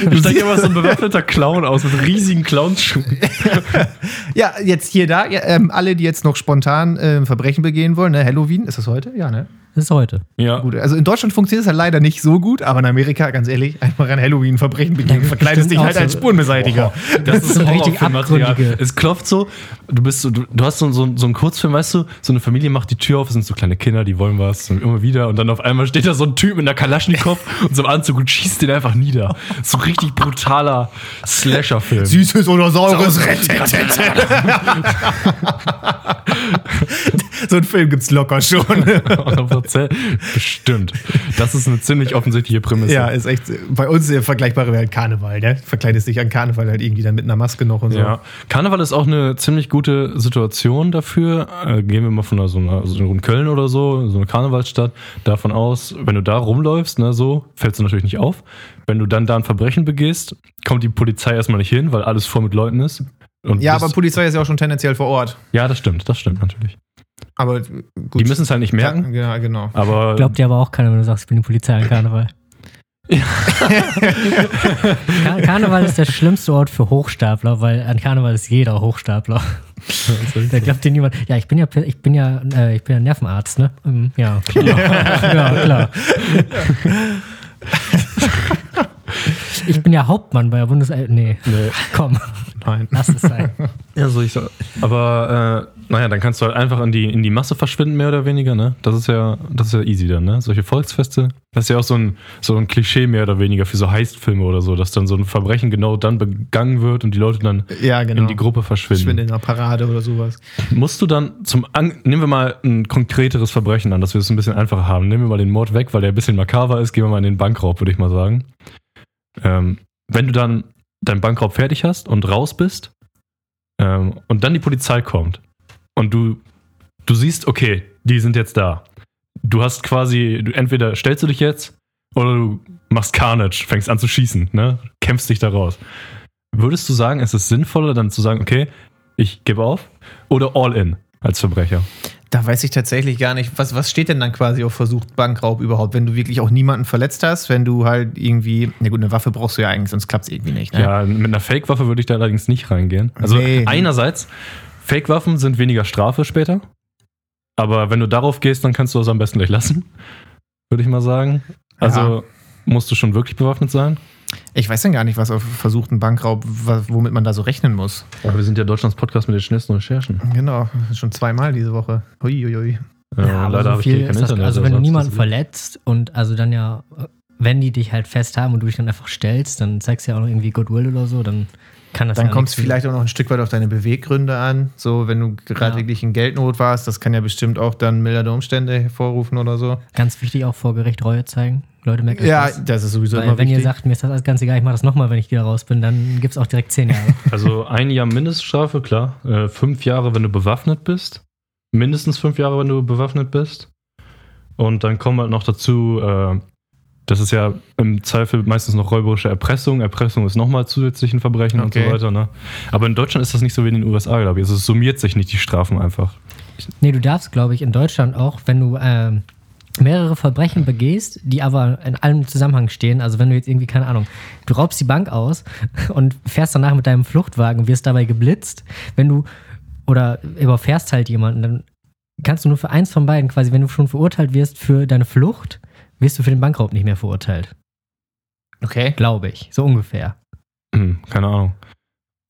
Da steigt immer so ein bewaffneter Clown aus mit riesigen Clownsschuhen. Ja, jetzt hier da, ja, ähm, alle, die jetzt noch spontan ähm, Verbrechen begehen wollen, ne? Halloween, ist das heute? Ja, ne? Das ist heute. Ja. Gut, also in Deutschland funktioniert es halt leider nicht so gut, aber in Amerika, ganz ehrlich, einfach an Halloween Verbrechen begehen, verkleidest dich halt auch als so. Spurenbeseitiger. Das ist so So richtig abgründige- Es klopft so, du bist so, du, du hast so, so, so einen Kurzfilm, weißt du, so eine Familie macht die Tür auf, es sind so kleine Kinder, die wollen was und immer wieder und dann auf einmal steht da so ein Typ mit einer Kalaschnikow und so einem Anzug und schießt den einfach nieder. So richtig brutaler Slasher-Film. Süßes oder saures Rettet. so einen Film gibt's locker schon. 100%. Bestimmt. Das ist eine ziemlich offensichtliche Prämisse. ja, ist echt. Bei uns der vergleichbare halt Karneval, ne? Verkleidest dich an Karneval halt irgendwie dann mit einer Maske noch und so. Ja, Karneval ist auch eine ziemlich gute Situation dafür. Äh, gehen wir mal von einer, so einer, so in Köln oder so, so eine Karnevalsstadt, davon aus, wenn du da rumläufst, ne, so, fällst du natürlich nicht auf. Wenn du dann da ein Verbrechen begehst, kommt die Polizei erstmal nicht hin, weil alles voll mit Leuten ist. Und Ja, aber Polizei ist ja auch schon tendenziell vor Ort. ja, das stimmt, das stimmt natürlich. Aber gut. Die müssen es halt nicht merken, Ja, genau. aber Glaubt dir aber auch keiner, wenn du sagst, ich bin die Polizei an Karneval. Kar Karneval ist der schlimmste Ort für Hochstapler, weil an Karneval ist jeder Hochstapler. Da glaubt dir niemand. Ja, ich bin ja, ich bin ja, äh, ich bin ja Nervenarzt, ne? Ähm, Ja, klar. ja, klar. Ich bin ja Hauptmann bei der Bundes... äh, Nee, Nee. komm, Nein. lass es sein. Ja, so ich so. Aber äh, naja, dann kannst du halt einfach in die, in die Masse verschwinden, mehr oder weniger, ne? Das ist ja, das ist ja easy dann, ne? Solche Volksfeste. Das ist ja auch so ein, so ein Klischee mehr oder weniger für so Heistfilme oder so, dass dann so ein Verbrechen genau dann begangen wird und die Leute dann Ja, genau. in die Gruppe verschwinden. Verschwinden in einer Parade oder sowas. Musst du dann zum An nehmen wir mal ein konkreteres Verbrechen an, dass wir es ein bisschen einfacher haben. Nehmen wir mal den Mord weg, weil der ein bisschen makaber ist, gehen wir mal in den Bankraub, würde ich mal sagen. Ähm, wenn du dann deinen Bankraub fertig hast und raus bist ähm, und dann die Polizei kommt und du, du siehst, okay, die sind jetzt da. Du hast quasi, du, entweder stellst du dich jetzt oder du machst Carnage, fängst an zu schießen, ne? kämpfst dich da raus. Würdest du sagen, es ist sinnvoller, dann zu sagen, okay, ich gebe auf oder all in als Verbrecher? Da weiß ich tatsächlich gar nicht, was, was steht denn dann quasi auf versucht Bankraub überhaupt, wenn du wirklich auch niemanden verletzt hast, wenn du halt irgendwie, na gut, eine Waffe brauchst du ja eigentlich, sonst klappt es irgendwie nicht. Ne? Ja, mit einer Fake-Waffe würde ich da allerdings nicht reingehen. Also Nee. einerseits, Fake-Waffen sind weniger Strafe später, aber wenn du darauf gehst, dann kannst du das am besten gleich lassen, würde ich mal sagen. Also musst du schon wirklich bewaffnet sein. Ich weiß dann gar nicht, was auf versuchten Bankraub, womit man da so rechnen muss. Aber wir sind ja Deutschlands Podcast mit den schnellsten Recherchen. Genau, schon zweimal diese Woche. Huiuiui. Äh, Ja, aber leider so habe ich kein ist das, Internet. Also wenn du niemanden verletzt und also dann ja, wenn die dich halt fest haben und du dich dann einfach stellst, dann zeigst du ja auch noch irgendwie Goodwill oder so, dann kann das Dann kommt es vielleicht auch noch ein Stück weit auf deine Beweggründe an. So, wenn du gerade Ja. wirklich in Geldnot warst, das kann ja bestimmt auch dann mildernde Umstände hervorrufen oder so. Ganz wichtig auch vor Gericht Reue zeigen. Leute merken Ja, das. das ist sowieso Weil immer wenn ihr wichtig. sagt, mir ist das alles ganz egal, ich mache das nochmal, wenn ich wieder raus bin, dann gibt es auch direkt zehn Jahre. Also ein Jahr Mindeststrafe, klar. Äh, fünf Jahre, wenn du bewaffnet bist. Mindestens fünf Jahre, wenn du bewaffnet bist. Und dann kommen halt noch dazu, äh, das ist ja im Zweifel meistens noch räuberische Erpressung. Erpressung ist nochmal zusätzlich ein Verbrechen und Okay. so weiter. Ne? Aber in Deutschland ist das nicht so wie in den USA, glaube ich. Also es summiert sich nicht die Strafen einfach. Nee, du darfst, glaube ich, in Deutschland auch, wenn du ähm, mehrere Verbrechen begehst, die aber in allem Zusammenhang stehen, also wenn du jetzt irgendwie, keine Ahnung, du raubst die Bank aus und fährst danach mit deinem Fluchtwagen und wirst dabei geblitzt, wenn du, oder überfährst halt jemanden, dann kannst du nur für eins von beiden quasi, wenn du schon verurteilt wirst für deine Flucht, wirst du für den Bankraub nicht mehr verurteilt. Okay. Glaube ich, so ungefähr. Hm, keine Ahnung.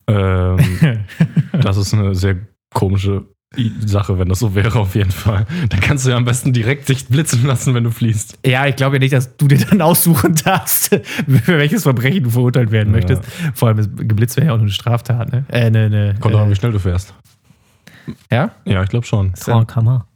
Ähm, das ist eine sehr komische Sache, wenn das so wäre, auf jeden Fall. Dann kannst du ja am besten direkt dich blitzen lassen, wenn du fließt. Ja, ich glaube ja nicht, dass du dir dann aussuchen darfst, für welches Verbrechen du verurteilt werden Ja. möchtest. Vor allem, ist- geblitzt wäre ja auch nur eine Straftat, ne? Äh, ne, ne. Kommt auch an, wie äh, schnell du fährst. ja? Ja, ich glaube schon. Frau Kammer.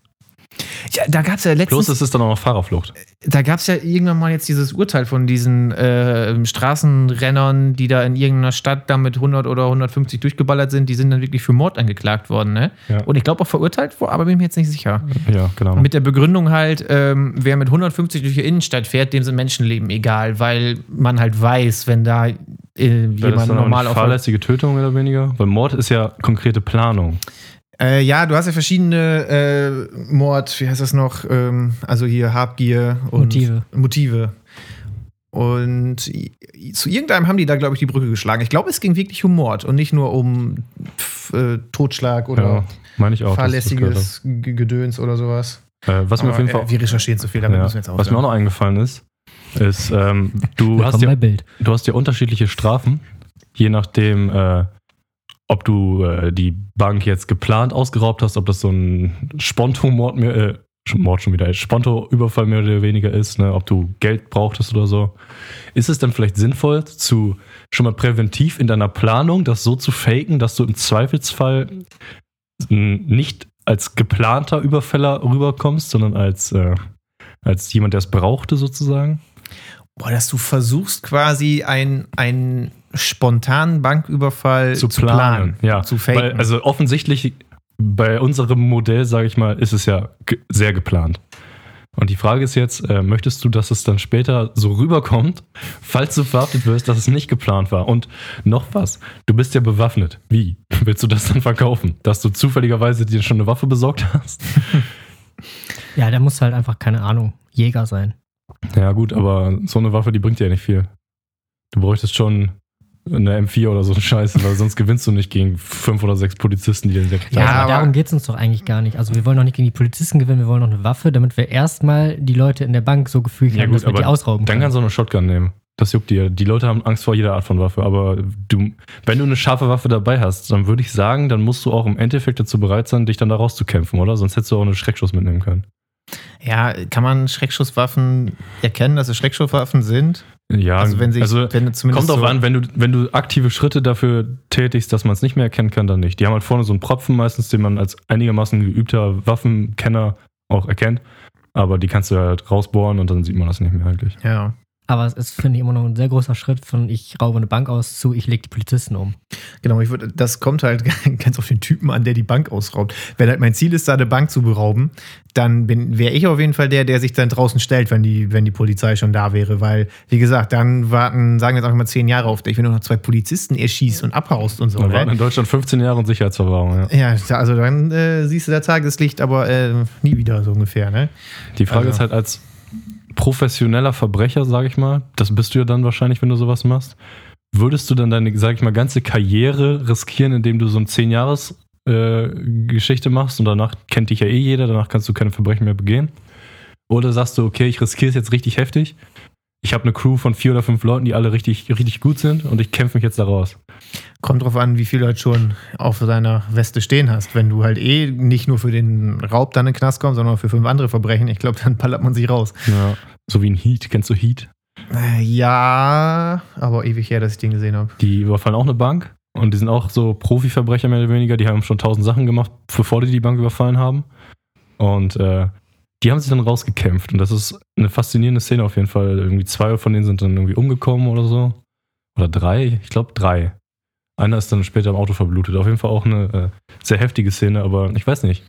Ja? Da gab es ja letztens. Es ist dann auch noch Fahrerflucht. Da gab es ja irgendwann mal jetzt dieses Urteil von diesen äh, Straßenrennern, die da in irgendeiner Stadt da mit 100 oder 150 durchgeballert sind. Die sind dann wirklich für Mord angeklagt worden, ne? Ja. Und ich glaube auch verurteilt worden, aber bin mir jetzt nicht sicher. Ja, genau. Mit der Begründung halt, ähm, wer mit 150 durch die Innenstadt fährt, dem sind Menschenleben egal, weil man halt weiß, wenn da äh, jemand normal auf. fahrlässige Tötung oder weniger? Weil Mord ist ja konkrete Planung. Äh, ja, du hast ja verschiedene äh, Mord, wie heißt das noch? Ähm, also hier Habgier und Motive. Motive. Und zu irgendeinem haben die da, glaube ich, die Brücke geschlagen. Ich glaube, es ging wirklich um Mord und nicht nur um pf, äh, Totschlag oder Ja, auch. fahrlässiges Gedöns oder sowas. Äh, was mir auf jeden Fall äh, wir recherchieren zu viel, damit ja, müssen wir jetzt was mir auch noch eingefallen ist, ist, ähm, du, hast ja, du hast ja unterschiedliche Strafen, je nachdem, äh, ob du äh, die Bank jetzt geplant ausgeraubt hast, ob das so ein Sponto-Mord mehr, äh, Mord schon wieder, Sponto-Überfall mehr oder weniger ist, ne? ob du Geld brauchtest oder so. Ist es dann vielleicht sinnvoll, zu schon mal präventiv in deiner Planung das so zu faken, dass du im Zweifelsfall nicht als geplanter Überfäller rüberkommst, sondern als, äh, als jemand, der es brauchte, sozusagen? Boah, dass du versuchst quasi ein- einen spontanen Banküberfall zu planen, ja. zu faken. Weil, also offensichtlich bei unserem Modell, sage ich mal, ist es ja ge sehr geplant. Und die Frage ist jetzt, äh, möchtest du, dass es dann später so rüberkommt, falls du verhaftet wirst, dass es nicht geplant war? Und noch was, du bist ja bewaffnet. Wie willst du das dann verkaufen? Dass du zufälligerweise dir schon eine Waffe besorgt hast? Ja, der muss halt einfach, keine Ahnung, Jäger sein. Ja gut, aber so eine Waffe, die bringt dir ja nicht viel. Du bräuchtest schon eine M4 oder so eine Scheiße, weil sonst gewinnst du nicht gegen fünf oder sechs Polizisten, die dir direkt Ja, Ja, aber darum geht es uns doch eigentlich gar nicht. Also wir wollen doch nicht gegen die Polizisten gewinnen, wir wollen noch eine Waffe, damit wir erstmal die Leute in der Bank so gefühlt Ja, haben, gut, dass wir die ausrauben Dann können. kannst du auch eine Shotgun nehmen. Das juckt dir. Die Leute haben Angst vor jeder Art von Waffe. Aber du, wenn du eine scharfe Waffe dabei hast, dann würde ich sagen, dann musst du auch im Endeffekt dazu bereit sein, dich dann da rauszukämpfen, oder? Sonst hättest du auch einen Schreckschuss mitnehmen können. ja, kann man Schreckschusswaffen erkennen, dass es Schreckschusswaffen sind? Ja, Also wenn sie, also wenn du zumindest kommt drauf so, an, wenn du, wenn du aktive Schritte dafür tätigst, dass man es nicht mehr erkennen kann, dann nicht. Die haben halt vorne so einen Propfen meistens, den man als einigermaßen geübter Waffenkenner auch erkennt. Aber die kannst du halt rausbohren und dann sieht man das nicht mehr eigentlich. Ja. Aber es ist, finde ich, immer noch ein sehr großer Schritt von ich raube eine Bank aus zu ich lege die Polizisten um. Genau, ich würd, das kommt halt ganz auf den Typen an, der die Bank ausraubt. Wenn halt mein Ziel ist, da eine Bank zu berauben, dann wäre ich auf jeden Fall der, der sich dann draußen stellt, wenn die, wenn die Polizei schon da wäre. Weil, wie gesagt, dann warten, sagen wir jetzt einfach mal zehn Jahre auf dich, wenn du noch zwei Polizisten erschießt und abhaust und so. Dann warten in Deutschland 15 Jahre und Sicherheitsverwahrung, ja. Ja, also dann äh, siehst du das Tageslicht, aber äh, nie wieder so ungefähr, ne? Die Frage Also- ist halt als professioneller Verbrecher, sage ich mal, das bist du ja dann wahrscheinlich, wenn du sowas machst, würdest du dann deine, sage ich mal, ganze Karriere riskieren, indem du so eine 10 Jahres äh, Geschichte machst und danach kennt dich ja eh jeder, danach kannst du keine Verbrechen mehr begehen? Oder sagst du, okay, ich riskiere es jetzt richtig heftig, ich habe eine Crew von vier oder fünf Leuten, die alle richtig, richtig gut sind und ich kämpfe mich jetzt da raus. Kommt drauf an, wie viel du halt schon auf deiner Weste stehen hast. Wenn du halt eh nicht nur für den Raub dann in den Knast kommst, sondern auch für fünf andere Verbrechen, ich glaube, dann ballert man sich raus. Ja. So wie ein Heat. Kennst du Heat? Äh, ja, aber ewig her, dass ich den gesehen habe. Die überfallen auch eine Bank und die sind auch so Profiverbrecher mehr oder weniger. Die haben schon tausend Sachen gemacht, bevor die die Bank überfallen haben. Und äh, die haben sich dann rausgekämpft. Und das ist eine faszinierende Szene auf jeden Fall. Irgendwie zwei von denen sind dann irgendwie umgekommen oder so. Oder drei, ich glaube drei. Einer ist dann später im Auto verblutet. Auf jeden Fall auch eine äh, sehr heftige Szene, aber ich weiß nicht,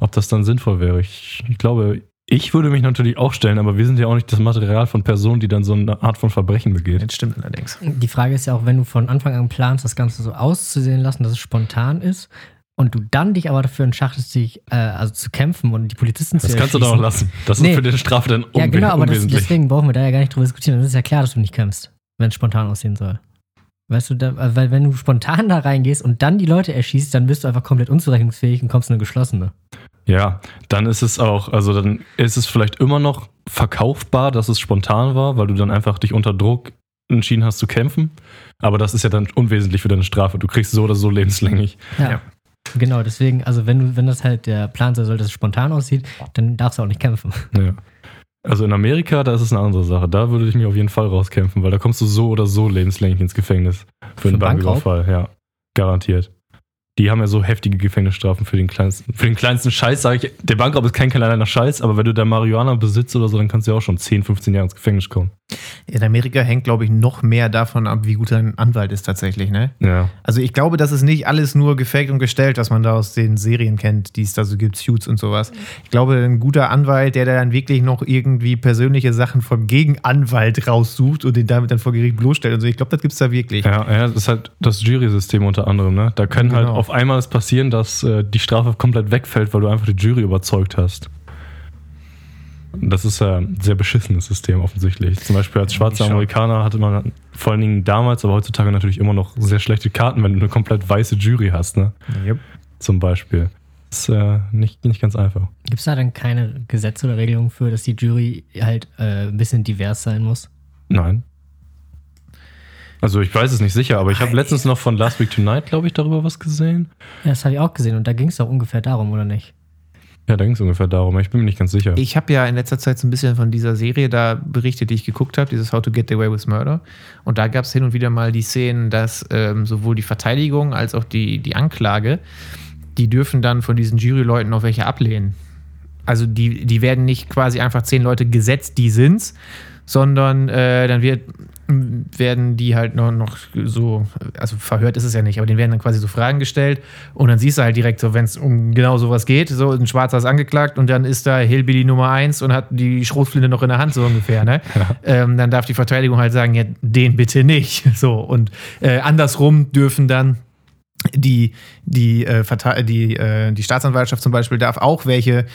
ob das dann sinnvoll wäre. Ich, ich glaube, ich würde mich natürlich auch stellen, aber wir sind ja auch nicht das Material von Personen, die dann so eine Art von Verbrechen begeht. Das stimmt allerdings. Die Frage ist ja auch, wenn du von Anfang an planst, das Ganze so auszusehen lassen, dass es spontan ist und du dann dich aber dafür entscheidest, dich äh, also zu kämpfen und die Polizisten zu Das kannst du doch auch lassen. Das Nee. ist für die Strafe dann Ja, genau, aber das, deswegen brauchen wir da ja gar nicht drüber diskutieren. Dann ist ja klar, dass du nicht kämpfst, wenn es spontan aussehen soll. Weißt du, da, weil wenn du spontan da reingehst und dann die Leute erschießt, dann bist du einfach komplett unzurechnungsfähig und kommst in eine geschlossene. Ja, dann ist es auch, also dann ist es vielleicht immer noch verkaufbar, dass es spontan war, weil du dann einfach dich unter Druck entschieden hast zu kämpfen. Aber das ist ja dann unwesentlich für deine Strafe. Du kriegst so oder so lebenslänglich. Ja. Ja. Genau, deswegen, also wenn du, wenn das halt der Plan sein soll, dass es spontan aussieht, dann darfst du auch nicht kämpfen. Ja. Also in Amerika, da ist es eine andere Sache. Da würde ich mich auf jeden Fall rauskämpfen, weil da kommst du so oder so lebenslänglich ins Gefängnis. Für, Für einen? Banküberfall, ja. Garantiert. Die haben ja so heftige Gefängnisstrafen für den kleinsten, für den kleinsten Scheiß, sage ich. Der Bankraub ist kein kleiner Scheiß, aber wenn du da Marihuana besitzt oder so, dann kannst du ja auch schon 10, 15 Jahre ins Gefängnis kommen. In Amerika hängt, glaube ich, noch mehr davon ab, wie gut dein Anwalt ist tatsächlich, ne? Ja. Also ich glaube, das ist nicht alles nur gefaked und gestellt, was man da aus den Serien kennt, die es da so gibt, Suits und sowas. Ich glaube, ein guter Anwalt, der da dann wirklich noch irgendwie persönliche Sachen vom Gegenanwalt raussucht und den damit dann vor Gericht bloßstellt und so, ich glaube, das gibt es da wirklich. Ja, ja, das ist halt das Jury-System unter anderem, ne? Da kann halt Genau. auf einmal es passieren, dass äh, die Strafe komplett wegfällt, weil du einfach die Jury überzeugt hast. Das ist ja ein sehr beschissenes System offensichtlich. Zum Beispiel als schwarzer. Amerikaner hatte man vor allen Dingen damals, aber heutzutage natürlich immer noch sehr schlechte Karten, wenn du eine komplett weiße Jury hast, ne? Yep. Zum Beispiel. Das ist äh, nicht, nicht ganz einfach. Gibt es da dann keine Gesetze oder Regelungen für, dass die Jury halt äh, ein bisschen divers sein muss? Nein. Also ich weiß es nicht sicher, aber ich habe letztens noch von Last Week Tonight, glaube ich, darüber was gesehen. Ja, das habe ich auch gesehen und da ging es doch ungefähr darum, oder nicht? Ja, da ging es ungefähr darum, ich bin mir nicht ganz sicher. Ich habe ja in letzter Zeit so ein bisschen von dieser Serie da berichtet, die ich geguckt habe, dieses How to Get Away with Murder. Und da gab es hin und wieder mal die Szenen, dass ähm, sowohl die Verteidigung als auch die, die Anklage, die dürfen dann von diesen Juryleuten noch welche ablehnen. Also die, die werden nicht quasi einfach zehn Leute gesetzt, die sind's, sondern äh, dann wird, werden die halt noch, noch so, also verhört ist es ja nicht, aber denen werden dann quasi so Fragen gestellt und dann siehst du halt direkt so, wenn es um genau sowas geht, so ein Schwarzer ist angeklagt und dann ist da Hillbilly Nummer eins und hat die Schrotflinte noch in der Hand, so ungefähr, ne? Ähm, dann darf die Verteidigung halt sagen, ja, den bitte nicht. So, und äh, andersrum dürfen dann die, die, äh, die, äh, die Staatsanwaltschaft zum Beispiel darf auch welche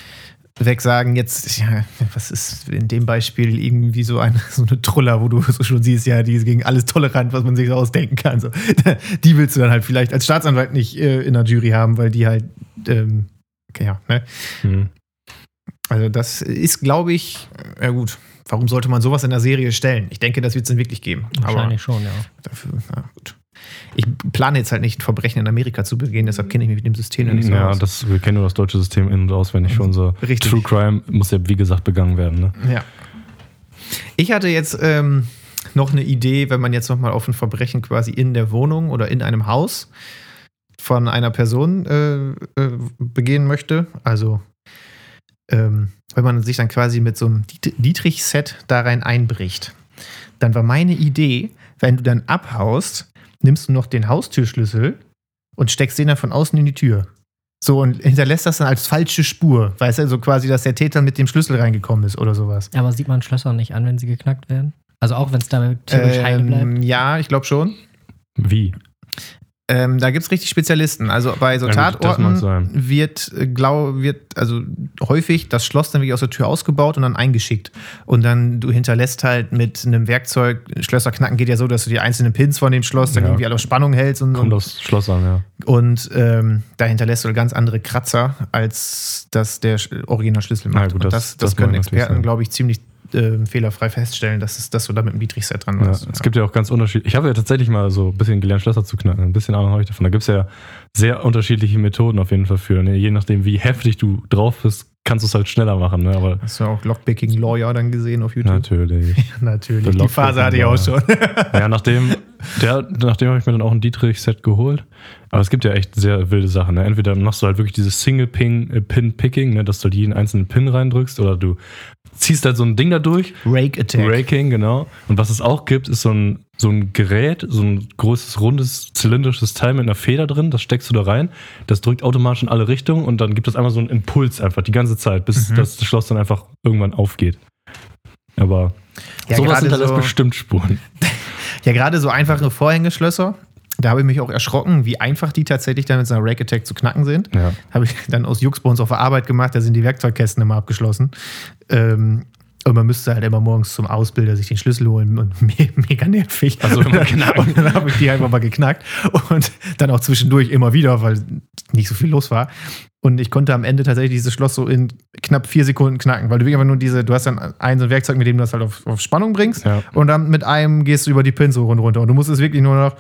wegsagen. Jetzt, ja, was ist in dem Beispiel irgendwie so eine, so eine Truller, wo du so schon siehst, ja, die ist gegen alles tolerant, was man sich so ausdenken kann. So. Die willst du dann halt vielleicht als Staatsanwalt nicht äh, in der Jury haben, weil die halt, ähm, ja, ne? Hm. Also das ist, glaube ich, ja gut. Warum sollte man sowas in der Serie stellen? Ich denke, das wird es dann wirklich geben. Aber Wahrscheinlich schon, ja. dafür, na gut. Ich plane jetzt halt nicht, ein Verbrechen in Amerika zu begehen, deshalb kenne ich mich mit dem System noch nicht so ja, aus. das, wir kennen nur das deutsche System in- und auswendig für unser Richtig. True Crime muss ja, wie gesagt, begangen werden. Ne? Ja. Ich hatte jetzt ähm, noch eine Idee, wenn man jetzt nochmal auf ein Verbrechen quasi in der Wohnung oder in einem Haus von einer Person äh, äh, begehen möchte. Also, ähm, wenn man sich dann quasi mit so einem Diet- Dietrich-Set da rein einbricht. dann war meine Idee, wenn du dann abhaust, nimmst du noch den Haustürschlüssel und steckst den dann von außen in die Tür. So und hinterlässt das dann als falsche Spur. Weißt du, so quasi, dass der Täter mit dem Schlüssel reingekommen ist oder sowas. Aber sieht man Schlösser nicht an, wenn sie geknackt werden? Also auch wenn es da theoretisch heile bleibt? Ähm, ja, ich glaube schon. Wie? Ähm, da gibt es richtig Spezialisten. Also bei so Ja, Tatorten wird, äh, glau, wird also häufig das Schloss dann wirklich aus der Tür ausgebaut und dann eingeschickt. Und dann du hinterlässt halt mit einem Werkzeug, Schlösser knacken geht ja so, dass du die einzelnen Pins von dem Schloss dann Ja. irgendwie alle auf Spannung hältst und, Kommt und, aufs Schloss an, ja. und ähm, da hinterlässt du ganz andere Kratzer, als das der Sch- Originalschlüssel macht. Na gut, und das- das, das, können Experten, glaube ich, ziemlich äh, fehlerfrei feststellen, dass, es, dass du da mit einem Dietrich-Set dran Ja, warst. es gibt ja auch ganz unterschiedliche. Ich habe ja tatsächlich mal so ein bisschen gelernt, Schlösser zu knacken. Ein bisschen Ahnung habe ich davon. Da gibt es ja sehr unterschiedliche Methoden auf jeden Fall für. Ne? Je nachdem, wie heftig du drauf bist, kannst du es halt schneller machen. Ne? Aber Hast du auch Lockpicking Lawyer dann gesehen auf YouTube? natürlich. Natürlich. Die Phase hatte ich auch schon. ja, nachdem, der, nachdem habe ich mir dann auch ein Dietrich-Set geholt. Aber es gibt ja echt sehr wilde Sachen. Ne? Entweder machst du halt wirklich dieses Single-Pin-Picking, ne? dass du halt jeden einzelnen Pin reindrückst, oder du ziehst halt so ein Ding da durch. Rake Attack. Raking, genau. Und was es auch gibt, ist so ein, so ein Gerät, so ein großes, rundes, zylindrisches Teil mit einer Feder drin. Das steckst du da rein. Das drückt automatisch in alle Richtungen und dann gibt es einmal so einen Impuls einfach die ganze Zeit, bis Mhm. das Schloss dann einfach irgendwann aufgeht. Aber Ja, sowas sind alles so- bestimmt Spuren. Ja, gerade so einfache Vorhängeschlösser. Da habe ich mich auch erschrocken, wie einfach die tatsächlich dann mit so einer Rake Attack zu knacken sind. Ja. Habe ich dann aus Jux bei uns auf der Arbeit gemacht, da sind die Werkzeugkästen immer abgeschlossen. Ähm, und man müsste halt immer morgens zum Ausbilder sich den Schlüssel holen und me mega nervig. Also und immer dann, knacken. und dann habe ich die einfach mal geknackt und dann auch zwischendurch immer wieder, weil nicht so viel los war. Und ich konnte am Ende tatsächlich dieses Schloss so in knapp vier Sekunden knacken, weil du wirklich einfach nur diese, du hast dann ein so ein Werkzeug, mit dem du das halt auf, auf Spannung bringst Ja. und dann mit einem gehst du über die Pins so rund runter. Und du musst es wirklich nur noch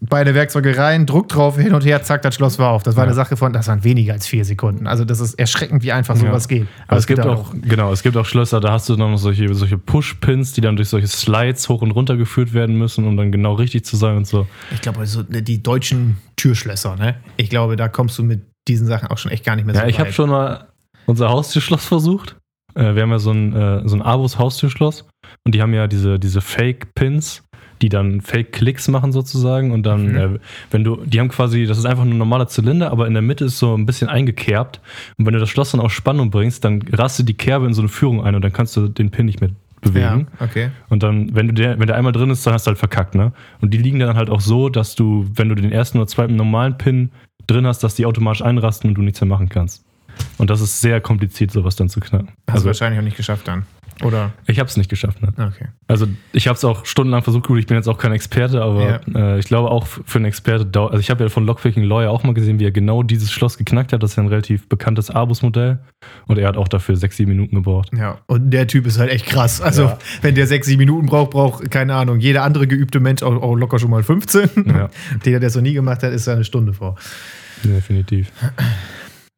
beide Werkzeuge rein, Druck drauf, hin und her, zack, das Schloss war auf. Das war Ja. eine Sache von, das waren weniger als vier Sekunden. Also das ist erschreckend, wie einfach sowas geht. Aber es gibt halt auch, genau, es gibt auch Schlösser, da hast du dann noch solche, solche Push-Pins, die dann durch solche Slides hoch und runter geführt werden müssen, um dann genau richtig zu sein und so. Ich glaube, also die deutschen Türschlösser, ne? Ich glaube, da kommst du mit diesen Sachen auch schon echt gar nicht mehr Ja, so ich habe schon mal unser Haustürschloss versucht. Äh, wir haben ja so ein, äh, so ein Abus Haustürschloss und die haben ja diese, diese Fake-Pins, die dann Fake-Klicks machen sozusagen und dann, Mhm. äh, wenn du, die haben quasi, das ist einfach nur ein normaler Zylinder, aber in der Mitte ist so ein bisschen eingekerbt und wenn du das Schloss dann auf Spannung bringst, dann rastet die Kerbe in so eine Führung ein und dann kannst du den Pin nicht mehr bewegen. Ja, okay. Und dann, wenn du der, wenn der einmal drin ist, dann hast du halt verkackt, ne? Und die liegen dann halt auch so, dass du, wenn du den ersten oder zweiten normalen Pin drin hast, dass die automatisch einrasten und du nichts mehr machen kannst. Und das ist sehr kompliziert, sowas dann zu knacken. Hast du Also wahrscheinlich auch nicht geschafft dann. Oder? ich habe es nicht geschafft, ne? Okay. Also ich habe es auch stundenlang versucht, gut, ich bin jetzt auch kein Experte, aber äh, ich glaube auch für einen Experte, dau- also ich habe ja von Lockpicking Lawyer auch mal gesehen, wie er genau dieses Schloss geknackt hat. Das ist ja ein relativ bekanntes Abus-Modell und er hat auch dafür sechs, sieben Minuten gebraucht. Ja, und der Typ ist halt echt krass. Also, Ja. wenn der sechs, sieben Minuten braucht, braucht, keine Ahnung, jeder andere geübte Mensch auch, auch locker schon mal 15. Ja. Der, der es noch nie gemacht hat, ist da eine Stunde vor. Definitiv.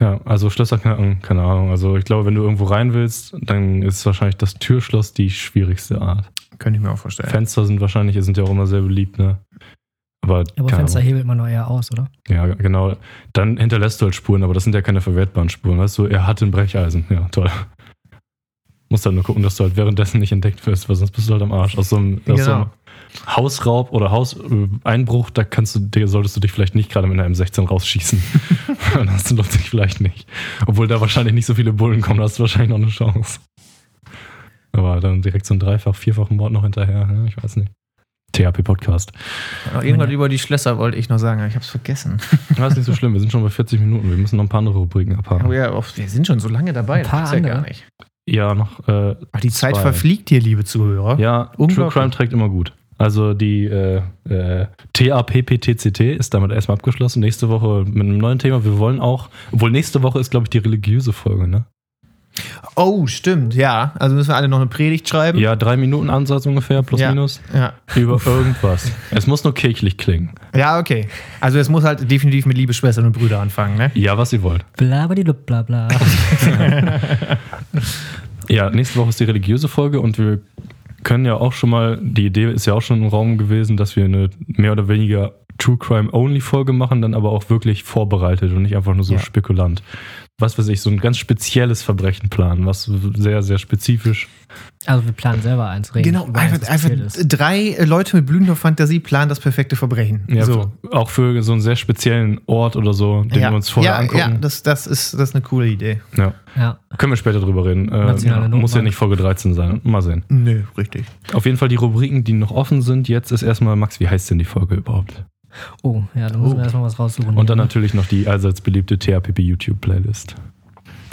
Ja, also Schlösser knacken, keine Ahnung. Also ich glaube, wenn du irgendwo rein willst, dann ist wahrscheinlich das Türschloss die schwierigste Art. Könnte ich mir auch vorstellen. Fenster sind wahrscheinlich, sind ja auch immer sehr beliebt, ne? Aber, Aber Fenster Ahnung. hebelt man doch eher aus, oder? Ja, genau. Dann hinterlässt du halt Spuren, aber das sind ja keine verwertbaren Spuren. Weißt du, er hat ein Brecheisen. Ja, toll. Musst halt nur gucken, dass du halt währenddessen nicht entdeckt wirst, weil sonst bist du halt am Arsch. Aus so einem, aus so einem Genau. Hausraub oder Hauseinbruch, da kannst du, dir solltest du dich vielleicht nicht gerade mit einer M16 rausschießen. das lohnt sich vielleicht nicht. Obwohl da wahrscheinlich nicht so viele Bullen kommen, da hast du wahrscheinlich noch eine Chance. Aber dann direkt so ein Dreifach-, Vierfach-Mord noch hinterher, ne? ich weiß nicht. THP-Podcast. Irgendwas über die Schlösser wollte ich noch sagen, aber ich habe es vergessen. Das ist nicht so schlimm, wir sind schon bei 40 Minuten, wir müssen noch ein paar andere Rubriken abhaken. Oh ja, wir sind schon so lange dabei, Ein paar das ja gar nicht. Ja, noch. Äh, Ach, die Zeit Zwei. verfliegt hier, liebe Zuhörer. ja, True. Crime trägt immer gut. Also die äh, äh, TAPPTCT ist damit erstmal abgeschlossen. Nächste Woche mit einem neuen Thema. Wir wollen auch, obwohl nächste Woche ist, glaube ich, die religiöse Folge, ne? Oh, stimmt, ja. Also müssen wir alle noch eine Predigt schreiben. Ja, drei Minuten Ansatz ungefähr, plus Ja. minus. Ja. Über irgendwas. es muss nur kirchlich klingen. Ja, okay. Also es muss halt definitiv mit liebe Schwestern und Brüder anfangen, ne? Ja, was ihr wollt. Blabadidup, bla bla. Ja, nächste Woche ist die religiöse Folge und wir können ja auch schon mal, die Idee ist ja auch schon im Raum gewesen, dass wir eine mehr oder weniger True Crime Only Folge machen, dann aber auch wirklich vorbereitet und nicht einfach nur so Ja. spekulant. Was weiß ich, so ein ganz spezielles Verbrechen planen, was sehr, sehr spezifisch. Also wir planen selber eins reden. Genau, einfach, einfach drei äh, Leute mit blühender Fantasie planen das perfekte Verbrechen. Ja, so. Auch für so einen sehr speziellen Ort oder so, den ja, wir uns vorher ja, angucken. ja das, das, ist, das ist eine coole Idee. Ja. Ja. Können wir später drüber reden. Äh, muss ja nicht Folge 13 sein. Mal sehen. Nö, richtig. Auf jeden Fall die Rubriken, die noch offen sind. Jetzt ist erstmal, Max, wie heißt denn die Folge überhaupt? Oh, ja, da müssen Oh. wir erstmal was raussuchen. Und dann natürlich noch die allseits beliebte THPP YouTube-Playlist.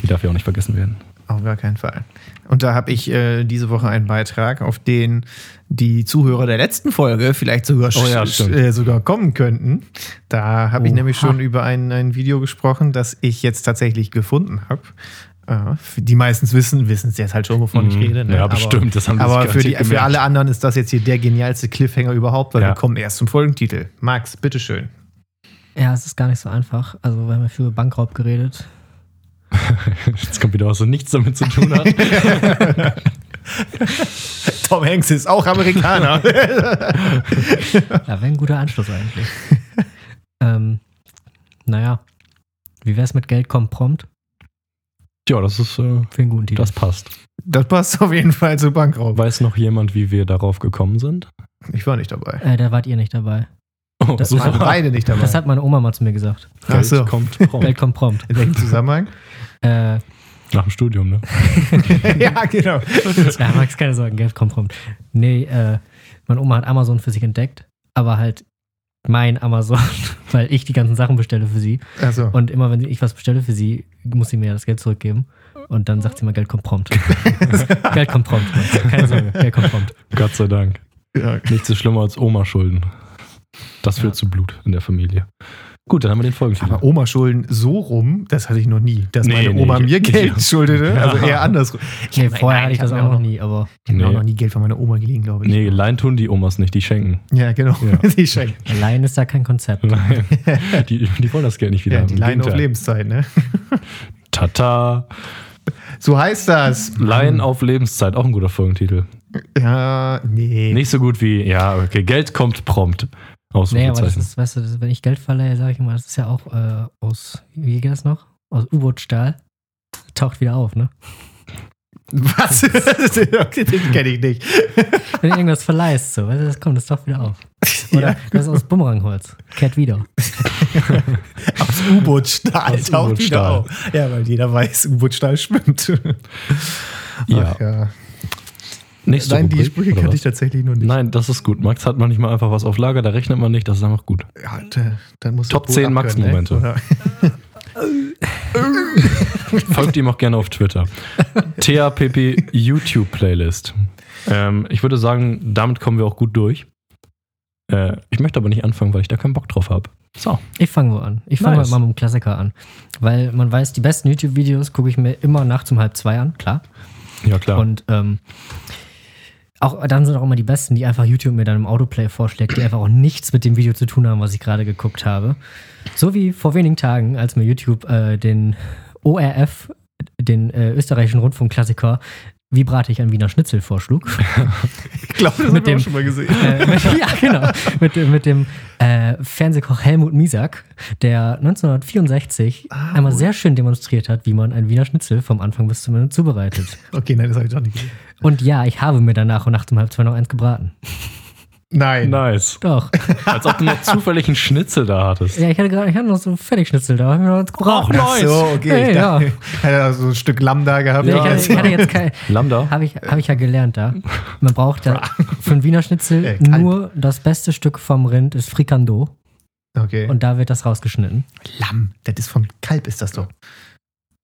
Die darf ja auch nicht vergessen werden. Auf gar keinen Fall. Und da habe ich äh, diese Woche einen Beitrag, auf den die Zuhörer der letzten Folge vielleicht sogar, Oh ja, äh, sogar kommen könnten. Da habe ich nämlich schon über ein, ein Video gesprochen, das ich jetzt tatsächlich gefunden habe. Äh, die meistens wissen, wissen es jetzt halt schon, wovon ich Mhm. rede. Ne? Ja, bestimmt, das haben aber sich für, die, für alle anderen ist das jetzt hier der genialste Cliffhanger überhaupt, weil Ja. wir kommen erst zum Folgentitel. Max, bitteschön. Ja, es ist gar nicht so einfach. Also wir haben ja viel über Bankraub geredet. Jetzt kommt wieder was, so nichts damit zu tun hat. Tom Hanks ist auch Amerikaner. Ja, wäre ein guter Anschluss eigentlich. ähm, naja. Wie wär's mit Geld kommt prompt? Ja, das ist, äh, Für einen guten Titel. das passt. das passt auf jeden Fall zu Bankraub. Weiß noch jemand, wie wir darauf gekommen sind? Ich war nicht dabei. äh, da wart ihr nicht dabei. Oh, Das waren war- beide nicht dabei. Das hat meine Oma mal zu mir gesagt. Ach so. kommt prompt. Geld kommt prompt. In welchem Zusammenhang? Äh, Nach dem Studium, ne? ja, genau. ja, Max, keine Sorgen, Geld kommt prompt. Nee, äh, meine Oma hat Amazon für sich entdeckt, aber halt mein Amazon, weil ich die ganzen Sachen bestelle für sie. Also, Und immer wenn ich was bestelle für sie, muss sie mir das Geld zurückgeben. Und dann sagt sie mal, Geld kommt prompt. Geld kommt prompt. Keine Sorge, Geld kommt prompt. Gott sei Dank. ja. Nichts ist schlimmer als Oma-Schulden. Das führt Ja. zu Blut in der Familie. Gut, dann haben wir den Folgentitel. aber Oma schulden so rum, das hatte ich noch nie. Dass Nee, meine nee, Oma ich- mir Geld ja. schuldete. Also eher andersrum. Nee, vorher hatte ich das auch noch nie, aber Ich habe Nee. auch noch nie Geld von meiner Oma geliehen, glaube ich. Nee, leihen tun die Omas nicht, die schenken. Ja, genau. Ja. die schenken. allein ist da kein Konzept. Nein. Die, die wollen das Geld nicht wieder. Ja, haben. die leihen auf. Lebenszeit, ne? Tata. So heißt das. Leihen auf Lebenszeit, auch ein guter Folgentitel. Ja, nee. Nicht so gut wie, ja, okay, Geld kommt prompt. Nee, aber das ist, weißt du, wenn ich Geld verleihe, sage ich immer, das ist ja auch äh, aus, wie geht das noch? Aus U-Boot-Stahl. Taucht wieder auf, ne? Was? den kenne ich nicht. Wenn du irgendwas verleihst, so, weißt du, das kommt, das taucht wieder auf. Oder Ja. das ist aus Bumerangholz. Kehrt wieder. Aus U-Boot-Stahl taucht wieder auf. Ja, weil jeder weiß, U-Boot-Stahl schwimmt. Ja. Ach, ja. Nächste Nein, die Rubrik, Sprüche oder kannte ich tatsächlich noch nicht. Nein, das ist gut. Max hat manchmal einfach was auf Lager, da rechnet man nicht, das ist einfach gut. Ja, da, dann muss Top das wohl 10 abkönnen, Max-Momente. Ne? Folgt ihm auch gerne auf Twitter. TAPP YouTube Playlist. Ähm, ich würde sagen, damit kommen wir auch gut durch. Äh, ich möchte aber nicht anfangen, weil ich da keinen Bock drauf habe. So. Ich fange wo an. Ich fange Nice. mal mit einem Klassiker an. Weil man weiß, die besten YouTube-Videos gucke ich mir immer nachts um halb zwei an, klar. Ja, klar. Und ähm, auch dann sind auch immer die besten, die einfach YouTube mir dann im Autoplay vorschlägt, die einfach auch nichts mit dem Video zu tun haben, was ich gerade geguckt habe. So wie vor wenigen Tagen, als mir YouTube äh, den ORF, den äh, österreichischen Rundfunkklassiker, wie brate ich ein Wiener Schnitzel vorschlug. Ich glaube, das Mit haben wir dem- schon mal gesehen. äh, mit, ja, genau. Mit, dem- mit dem äh, Fernsehkoch Helmut Misak, der 1964 Ah, einmal wohl. sehr schön demonstriert hat, wie man ein Wiener Schnitzel vom Anfang bis zum Ende zubereitet. Okay, nein, das habe ich doch nicht gesehen. Und ja, ich habe mir danach um nachts um halb zwei noch eins gebraten. Nein. nice. Doch. Als ob du noch zufällig einen Schnitzel da hattest. Ja, ich hatte gerade, ich hatte noch so Fertigschnitzel da, hab ich mir noch. Ach, Ach so, okay. Hey, ich ja. dachte, hat er so ein Stück Lamm da gehabt. Nee, ich, Ja, hatte, ich hatte jetzt kein, Lambda? habe ich, hab ich ja gelernt da. Man braucht da für einen Wiener Schnitzel Äh, nur das beste Stück vom Rind ist Frikando okay. und da wird das rausgeschnitten. Lamm, das ist vom Kalb, ist das doch.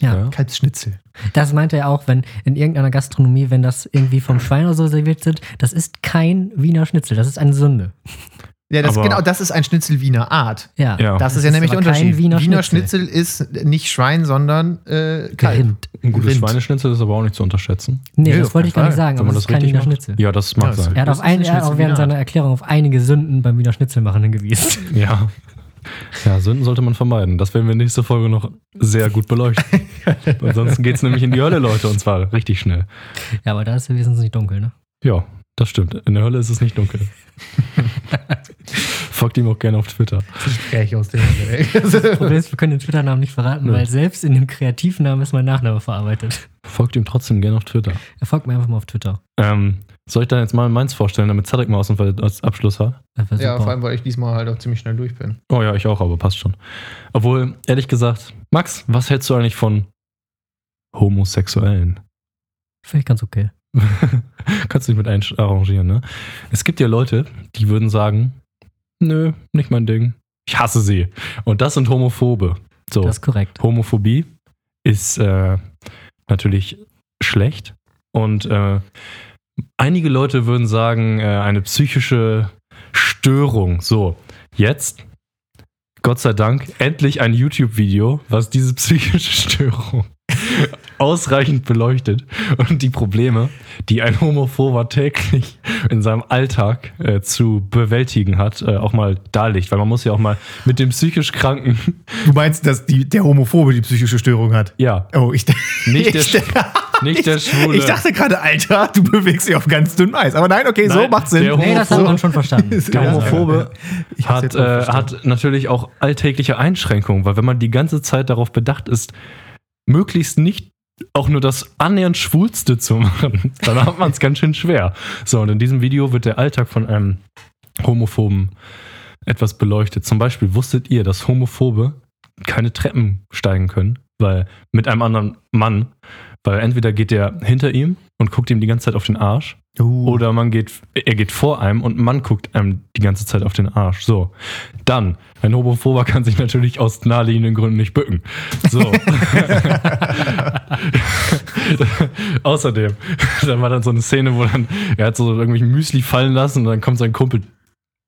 Ja. Ja. Kalbsschnitzel. Das meinte er auch, wenn in irgendeiner Gastronomie, wenn das irgendwie vom Schwein oder so serviert wird, das ist kein Wiener Schnitzel, das ist eine Sünde. Ja, das, genau, das ist ein Schnitzel Wiener Art. Ja. Ja. Das, ist ja nämlich der Unterschied. Wiener, Wiener Schnitzel. Schnitzel ist nicht Schwein, sondern äh, Kalb. Rind. Ein gutes Rind. Schweineschnitzel ist aber auch nicht zu unterschätzen. Nee, Nee, das wollte ich gar nicht sagen, Wenn aber man das ist kein Wiener macht. Schnitzel. Ja, das mag Ja, das- sein. Er hat, auf ein, ein er hat auch Schnitzel während seiner. Erklärung auf einige Sünden beim Wiener Schnitzel machen hingewiesen. Ja. Ja, Sünden sollte man vermeiden. Das werden wir nächste Folge noch sehr gut beleuchten. Ansonsten geht es nämlich in die Hölle, Leute, und zwar richtig schnell. Ja, aber da ist ja wenigstens nicht dunkel, ne? Ja, Das stimmt. In der Hölle ist es nicht dunkel. Folgt ihm auch gerne auf Twitter. Gespräch aus dem Das Problem ist, wir können den Twitter-Namen nicht verraten, Nö. weil selbst in dem Kreativnamen ist mein Nachname verarbeitet. Folgt ihm trotzdem gerne auf Twitter. Er folgt mir einfach mal auf Twitter. Ähm, soll ich dann jetzt mal meins vorstellen, damit Zarek mal aus dem als Abschluss hat? Wär Ja, vor allem, weil ich diesmal halt auch ziemlich schnell durch bin. Oh ja, ich auch, aber passt schon. Obwohl, ehrlich gesagt, Max, was hältst du eigentlich von Homosexuellen? Finde ich ganz okay. Kannst du dich mit arrangieren, ne? Es gibt ja Leute, die würden sagen, nö, nicht mein Ding. Ich hasse sie. Und das sind Homophobe. So, Das ist korrekt. Homophobie ist äh, natürlich schlecht. Und äh, einige Leute würden sagen, äh, eine psychische Störung. So, jetzt, Gott sei Dank, endlich ein YouTube-Video, was diese psychische Störung ausreichend beleuchtet und die Probleme, die ein Homophober täglich in seinem Alltag äh, zu bewältigen hat, äh, auch mal darlegt. Weil man muss ja auch mal mit dem psychisch Kranken, Du meinst, dass die, der Homophobe die psychische Störung hat? ja, Oh, ich, nicht der, ich, nicht der Schwule. ich dachte gerade, Alter, du bewegst dich auf ganz dünnem Eis. Aber nein, okay, so Nein, macht Sinn. der Nee, das hat Homophobe- man schon verstanden. Der Ja, Homophobe hab's hat, äh, hat natürlich auch alltägliche Einschränkungen, weil wenn man die ganze Zeit darauf bedacht ist, möglichst nicht auch nur das annähernd Schwulste zu machen, dann hat man es ganz schön schwer. So, und in diesem Video wird der Alltag von einem Homophoben etwas beleuchtet. Zum Beispiel wusstet ihr, dass Homophobe keine Treppen steigen können, weil mit einem anderen Mann, weil entweder geht der hinter ihm und guckt ihm die ganze Zeit auf den Arsch Uh, oder man geht, er geht vor einem und Mann guckt einem die ganze Zeit auf den Arsch. So. Dann, ein Homophober kann sich natürlich aus naheliegenden Gründen nicht bücken. So. Außerdem, da war dann so eine Szene, wo dann, er hat so irgendwie Müsli fallen lassen und dann kommt sein Kumpel,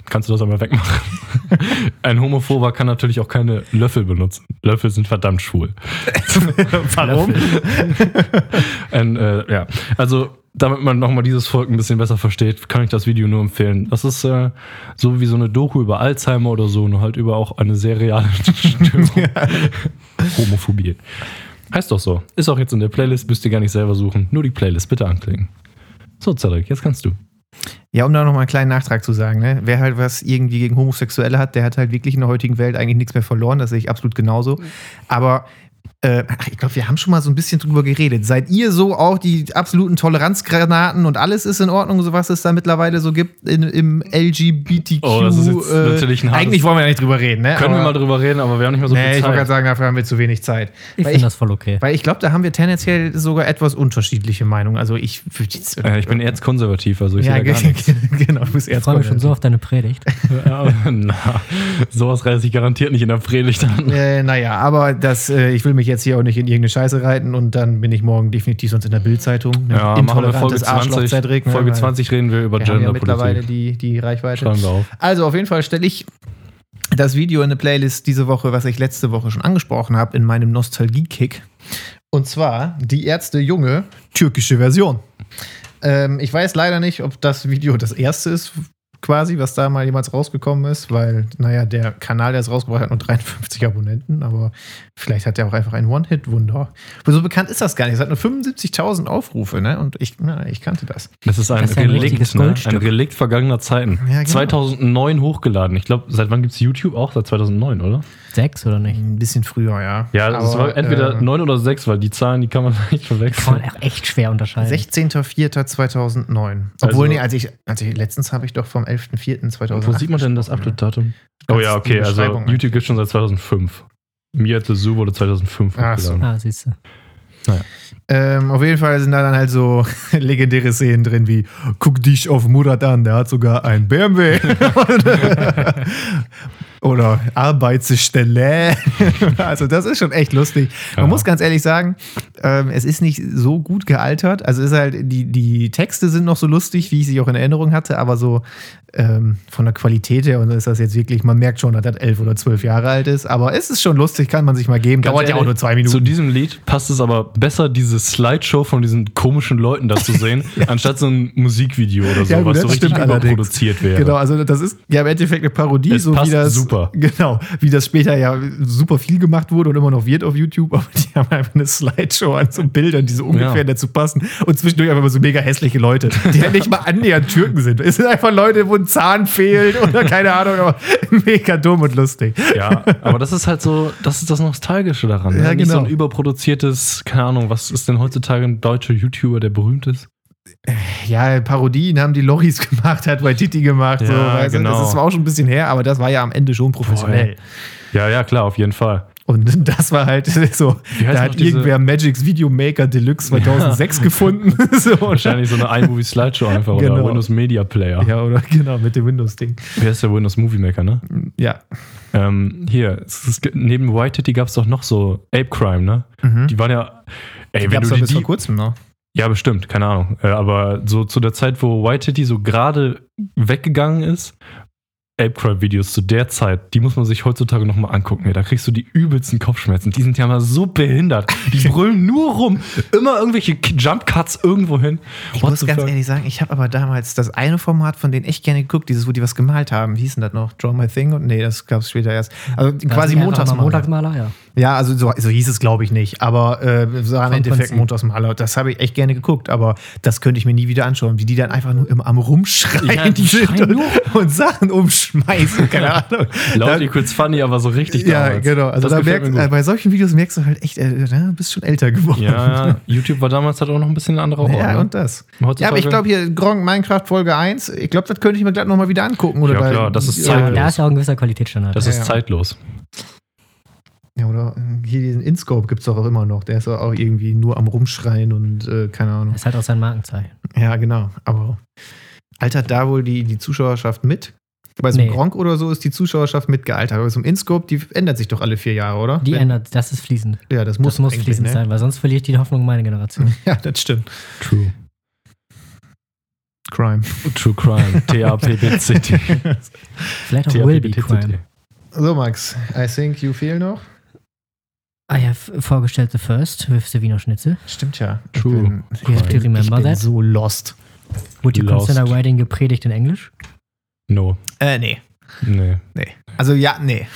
kannst du das einmal wegmachen? Ein Homophober kann natürlich auch keine Löffel benutzen. Löffel sind verdammt schwul. warum? Ein, äh, ja, also damit man nochmal dieses Volk ein bisschen besser versteht, kann ich das Video nur empfehlen. Das ist äh, so wie so eine Doku über Alzheimer oder so, nur halt über auch eine sehr reale Störung. Homophobie. Heißt doch so. Ist auch jetzt in der Playlist, müsst ihr gar nicht selber suchen. Nur die Playlist bitte anklicken. So, Zarek, jetzt kannst du. Ja, um da nochmal einen kleinen Nachtrag zu sagen, ne? wer halt was irgendwie gegen Homosexuelle hat, der hat halt wirklich in der heutigen Welt eigentlich nichts mehr verloren, das sehe ich absolut genauso. Aber äh, ach, ich glaube, wir haben schon mal so ein bisschen drüber geredet. Seid ihr so auch die absoluten Toleranzgranaten und alles ist in Ordnung, so was es da mittlerweile so gibt in, im LGBTQ? Oh, das ist jetzt natürlich ein hartes- Eigentlich wollen wir ja nicht drüber reden, ne? Können wir Aber- mal drüber reden, aber wir haben nicht mehr so nee, viel ich wollte gerade Zeit. sagen, dafür haben wir zu wenig Zeit. Ich finde das voll okay. Weil ich glaube, da haben wir tendenziell sogar etwas unterschiedliche Meinungen. Also ich würde jetzt. Äh, ich bin erzkonservativ, also ich ja, sehe da gar nichts. genau, du bist Ich freue mich schon so auf deine Predigt. Ja, Na, sowas reiße ich garantiert nicht in der Predigt an. Äh, naja, aber das, äh, ich will mich jetzt hier auch nicht in irgendeine Scheiße reiten und dann bin ich morgen definitiv sonst in der Bildzeitung. Ne? Ja, machen wir Folge 20. Cedric, ne? Folge Weil 20 reden wir über Wir haben ja mittlerweile Genderpolitik. die, die Reichweite. Schreiben wir auf. Also auf jeden Fall stelle ich das Video in eine Playlist diese Woche, was ich letzte Woche schon angesprochen habe, in meinem Nostalgie-Kick. Und zwar die Ärzte Junge türkische Version. Ähm, ich weiß leider nicht, ob das Video das erste ist, quasi, was da mal jemals rausgekommen ist, weil, naja, der Kanal, der es rausgebracht hat, nur 53 Abonnenten, aber vielleicht hat er auch einfach ein One-Hit-Wunder. Aber so bekannt ist das gar nicht. Es hat nur 75.000 Aufrufe, ne? Und ich, na, ich kannte das. Das ist ein Das ist ein Relikt, ne? Goldstück. ein Relikt vergangener Zeiten. Ja, genau. 2009 hochgeladen. Ich glaube, seit wann gibt es YouTube? Auch seit 2009, oder? Sechs oder nicht? Ein bisschen früher, ja. Ja, es Aber, war entweder äh, 9 oder 6, weil die Zahlen, die kann man nicht Kann man verwechseln. auch echt schwer unterscheiden. 16.04.2009. Obwohl, Also- nee, als ich, als ich, letztens habe ich doch vom 11.04.2008. Wo sieht man denn das? Update-Datum? Oh ja, okay, also YouTube gibt schon seit 2005. Mir the Zoo wurde 2005 Ach so. Ah, siehst du. Ähm, auf jeden Fall sind da dann halt so legendäre Szenen drin wie guck dich auf Murat an, der hat sogar ein BMW. Oder Arbeitsstelle. also das ist schon echt lustig. Man Ja. muss ganz ehrlich sagen, ähm, es ist nicht so gut gealtert. Also ist halt, die, die Texte sind noch so lustig, wie ich sie auch in Erinnerung hatte, aber so ähm, von der Qualität her und ist das jetzt wirklich, man merkt schon, dass das elf oder zwölf Jahre alt ist, aber es ist schon lustig, kann man sich mal geben. Dauert ja auch nur zwei Zu Minuten. diesem Lied passt es aber besser, diese Slideshow von diesen komischen Leuten da zu sehen, anstatt so ein Musikvideo oder so, Ja, was so richtig allerdings. überproduziert wäre. Genau, also das ist ja im Endeffekt eine Parodie, Es so wie das, super. Genau, wie das später ja super viel gemacht wurde und immer noch wird auf YouTube, aber die haben einfach eine Slideshow an so Bildern, die so ungefähr Ja. dazu passen und zwischendurch einfach mal so mega hässliche Leute, die halt nicht mal annähernd Türken sind. Es sind einfach Leute, wo ein Zahn fehlt oder keine Ahnung, aber mega dumm und lustig. Ja, aber das ist halt so, das ist das Nostalgische daran. Ne? Ja, Nicht so genau. ein überproduziertes, keine Ahnung, was ist denn heutzutage ein deutscher YouTuber, der berühmt ist? Ja, Parodien haben die Loris gemacht, hat Waititi gemacht, so, Ja, weißt du? genau. das ist zwar auch schon ein bisschen her, aber das war ja am Ende schon professionell. Ja, ja, klar, auf jeden Fall. Und das war halt so, da hat irgendwer Magic's Video Maker Deluxe 2006 gefunden. so, Wahrscheinlich so eine iMovie-Slideshow einfach oder Genau. Windows Media Player. Ja, oder genau, mit dem Windows-Ding. Wie heißt der Windows Movie Maker, ne? Ja. Ähm, hier, ist, neben White Titty gab es doch noch so Ape Crime, ne? Die waren ja. Ey, wenn Gab's du die, bis vor die kurzem noch. Ja, bestimmt, keine Ahnung. Äh, aber so zu der Zeit, wo White Titty so gerade weggegangen ist, Ape Crime Videos zu der Zeit, die muss man sich heutzutage nochmal angucken. Da kriegst du die übelsten Kopfschmerzen. Die sind ja mal so behindert. Die brüllen nur rum. Immer irgendwelche K- Jump Cuts irgendwo hin. Ich What muss ganz fuck? ehrlich sagen, ich habe aber damals das eine Format von denen echt gerne geguckt, dieses, wo die was gemalt haben. Wie hieß denn das noch? Draw My Thing? Und nee, das gab es später erst. Also quasi Montagsmaler. Montagsmaler, ja. Ja, also so, so hieß es, glaube ich, nicht. Aber äh, so im Endeffekt Prinzip. Montagsmaler. Das habe ich echt gerne geguckt, aber das könnte ich mir nie wieder anschauen, wie die dann einfach nur immer am Rumschreien Ja, die sind und, und Sachen umschmeißen. Keine Ahnung. Laut Da- equals funny, aber so richtig ja, damals. genau. Also da äh, gut. bei solchen Videos merkst du halt echt, äh, du bist schon älter geworden. Ja, ja, YouTube war damals halt auch noch ein bisschen ein anderer Ort. Ja, ne? und das. Heutzutage- Ja, aber ich glaube hier Gronk Minecraft Folge 1, ich glaube, das könnte ich mir gleich nochmal wieder angucken. Oder Ja, da- klar, das ist Ja, zeitlos. da ist ja auch ein gewisser Qualitätsstandard. Das Ja, ist ja. zeitlos. Ja, oder äh, hier diesen InScope gibt es doch auch immer noch. Der ist doch auch irgendwie nur am Rumschreien und äh, keine Ahnung. Das ist halt auch sein Markenzeichen. Ja, genau. Aber altert da wohl die, die Zuschauerschaft mit? Bei so einem Nee. Gronk oder so ist die Zuschauerschaft mitgealtert. Aber bei so einem InScope, die ändert sich doch alle vier Jahre, oder? Die Wenn- ändert, das ist fließend. Ja, das muss, Das muss fließend ne? sein, weil sonst verliere ich die Hoffnung meine Generation. Ja, das stimmt. True. Crime. True Crime. T-A-P-B-C-T. Vielleicht auch Will Be Crime. So, Max, I think you feel noch. I have vorgestellt The First with the Wiener Schnitzel. Stimmt ja. True. Ich bin, You have to ich remember bin that. so lost. Would you Lost. consider writing gepredigt in Englisch? No. Äh, nee. Nee. Nee. Also ja, nee.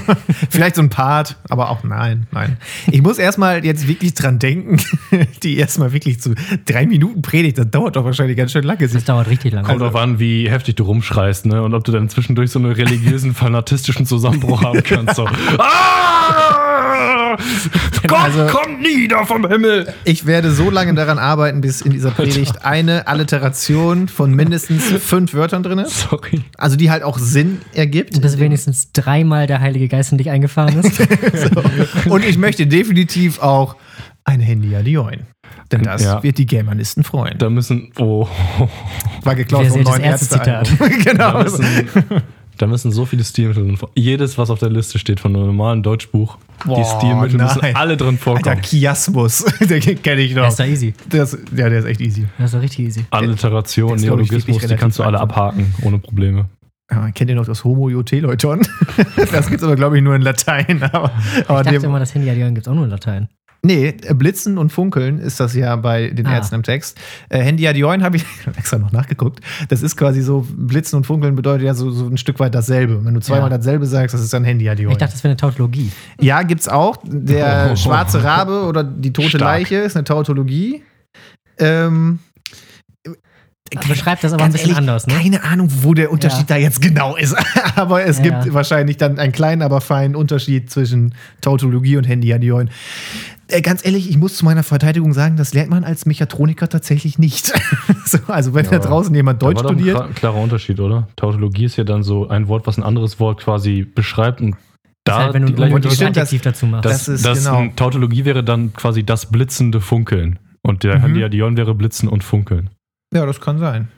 Vielleicht so ein Part, aber auch nein, nein. Ich muss erstmal jetzt wirklich dran denken, die erstmal wirklich zu drei Minuten Predigt, das dauert doch wahrscheinlich ganz schön lange. Das dauert richtig lange. Kommt drauf an, wie heftig du rumschreist, ne? Und ob du dann zwischendurch so einen religiösen, fanatistischen Zusammenbruch haben kannst. So. Ah! Gott Also- kommt nieder vom Himmel! Ich werde so lange daran arbeiten, bis in dieser Predigt eine Alliteration von mindestens fünf Wörtern drin ist. Sorry. Also die halt auch Sinn ergibt. Bis wenigstens dreimal der Heilige Geist in dich eingefahren ist. Und ich möchte definitiv auch ein Handy Adioin. Denn das Ja. wird die Germanisten freuen. Da müssen. Oh. War geklaut vom neuen erste Ärzte-Album. genau. Da müssen, da müssen so viele Stilmittel drin vor- Jedes, was auf der Liste steht von einem normalen Deutschbuch, die Boah, Stilmittel müssen nein. alle drin Alter, vorkommen. Chiasmus. Den kenne ich Das noch. ist doch easy. Das, ja, der ist echt easy. Das ist doch richtig easy. Alliteration, Der Neologismus, die kannst du alle abhaken, ohne Probleme. Ja, kennt ihr noch das Homo Joteleuton? das gibt es aber, glaube ich, nur in Latein. Aber, aber Ich dachte dem, immer, das Handy Adion gibt es auch nur in Latein. Nee, Blitzen und Funkeln ist das ja bei den Ah. Ärzten im Text. Äh, Handy Adioin habe ich extra noch nachgeguckt. Das ist quasi so, Blitzen und Funkeln bedeutet ja so, so ein Stück weit dasselbe. Wenn du zweimal Ja. dasselbe sagst, das ist dann Handy Adioin. Ich dachte, das wäre eine Tautologie. Ja, gibt's auch. Der Oh. schwarze Rabe oder die tote Stark. Leiche ist eine Tautologie. Ähm, Beschreibt das aber ein bisschen ehrlich, anders, ne? Keine Ahnung, wo der Unterschied da jetzt genau ist. aber es Ja. gibt wahrscheinlich dann einen kleinen, aber feinen Unterschied zwischen Tautologie und Handy-Adioin. Äh, ganz ehrlich, ich muss zu meiner Verteidigung sagen, das lernt man als Mechatroniker tatsächlich nicht. so, also, wenn da Ja. draußen jemand Da Deutsch war doch ein studiert. klar- klarer Unterschied, oder? Tautologie ist ja dann so ein Wort, was ein anderes Wort quasi beschreibt und Das da ist halt, wenn du ein das- Adjektiv dazu machst. das, das das, ist genau. ein Tautologie wäre dann quasi das blitzende Funkeln. Und der Mhm. Handy Adion wäre Blitzen und Funkeln. Ja, das kann sein.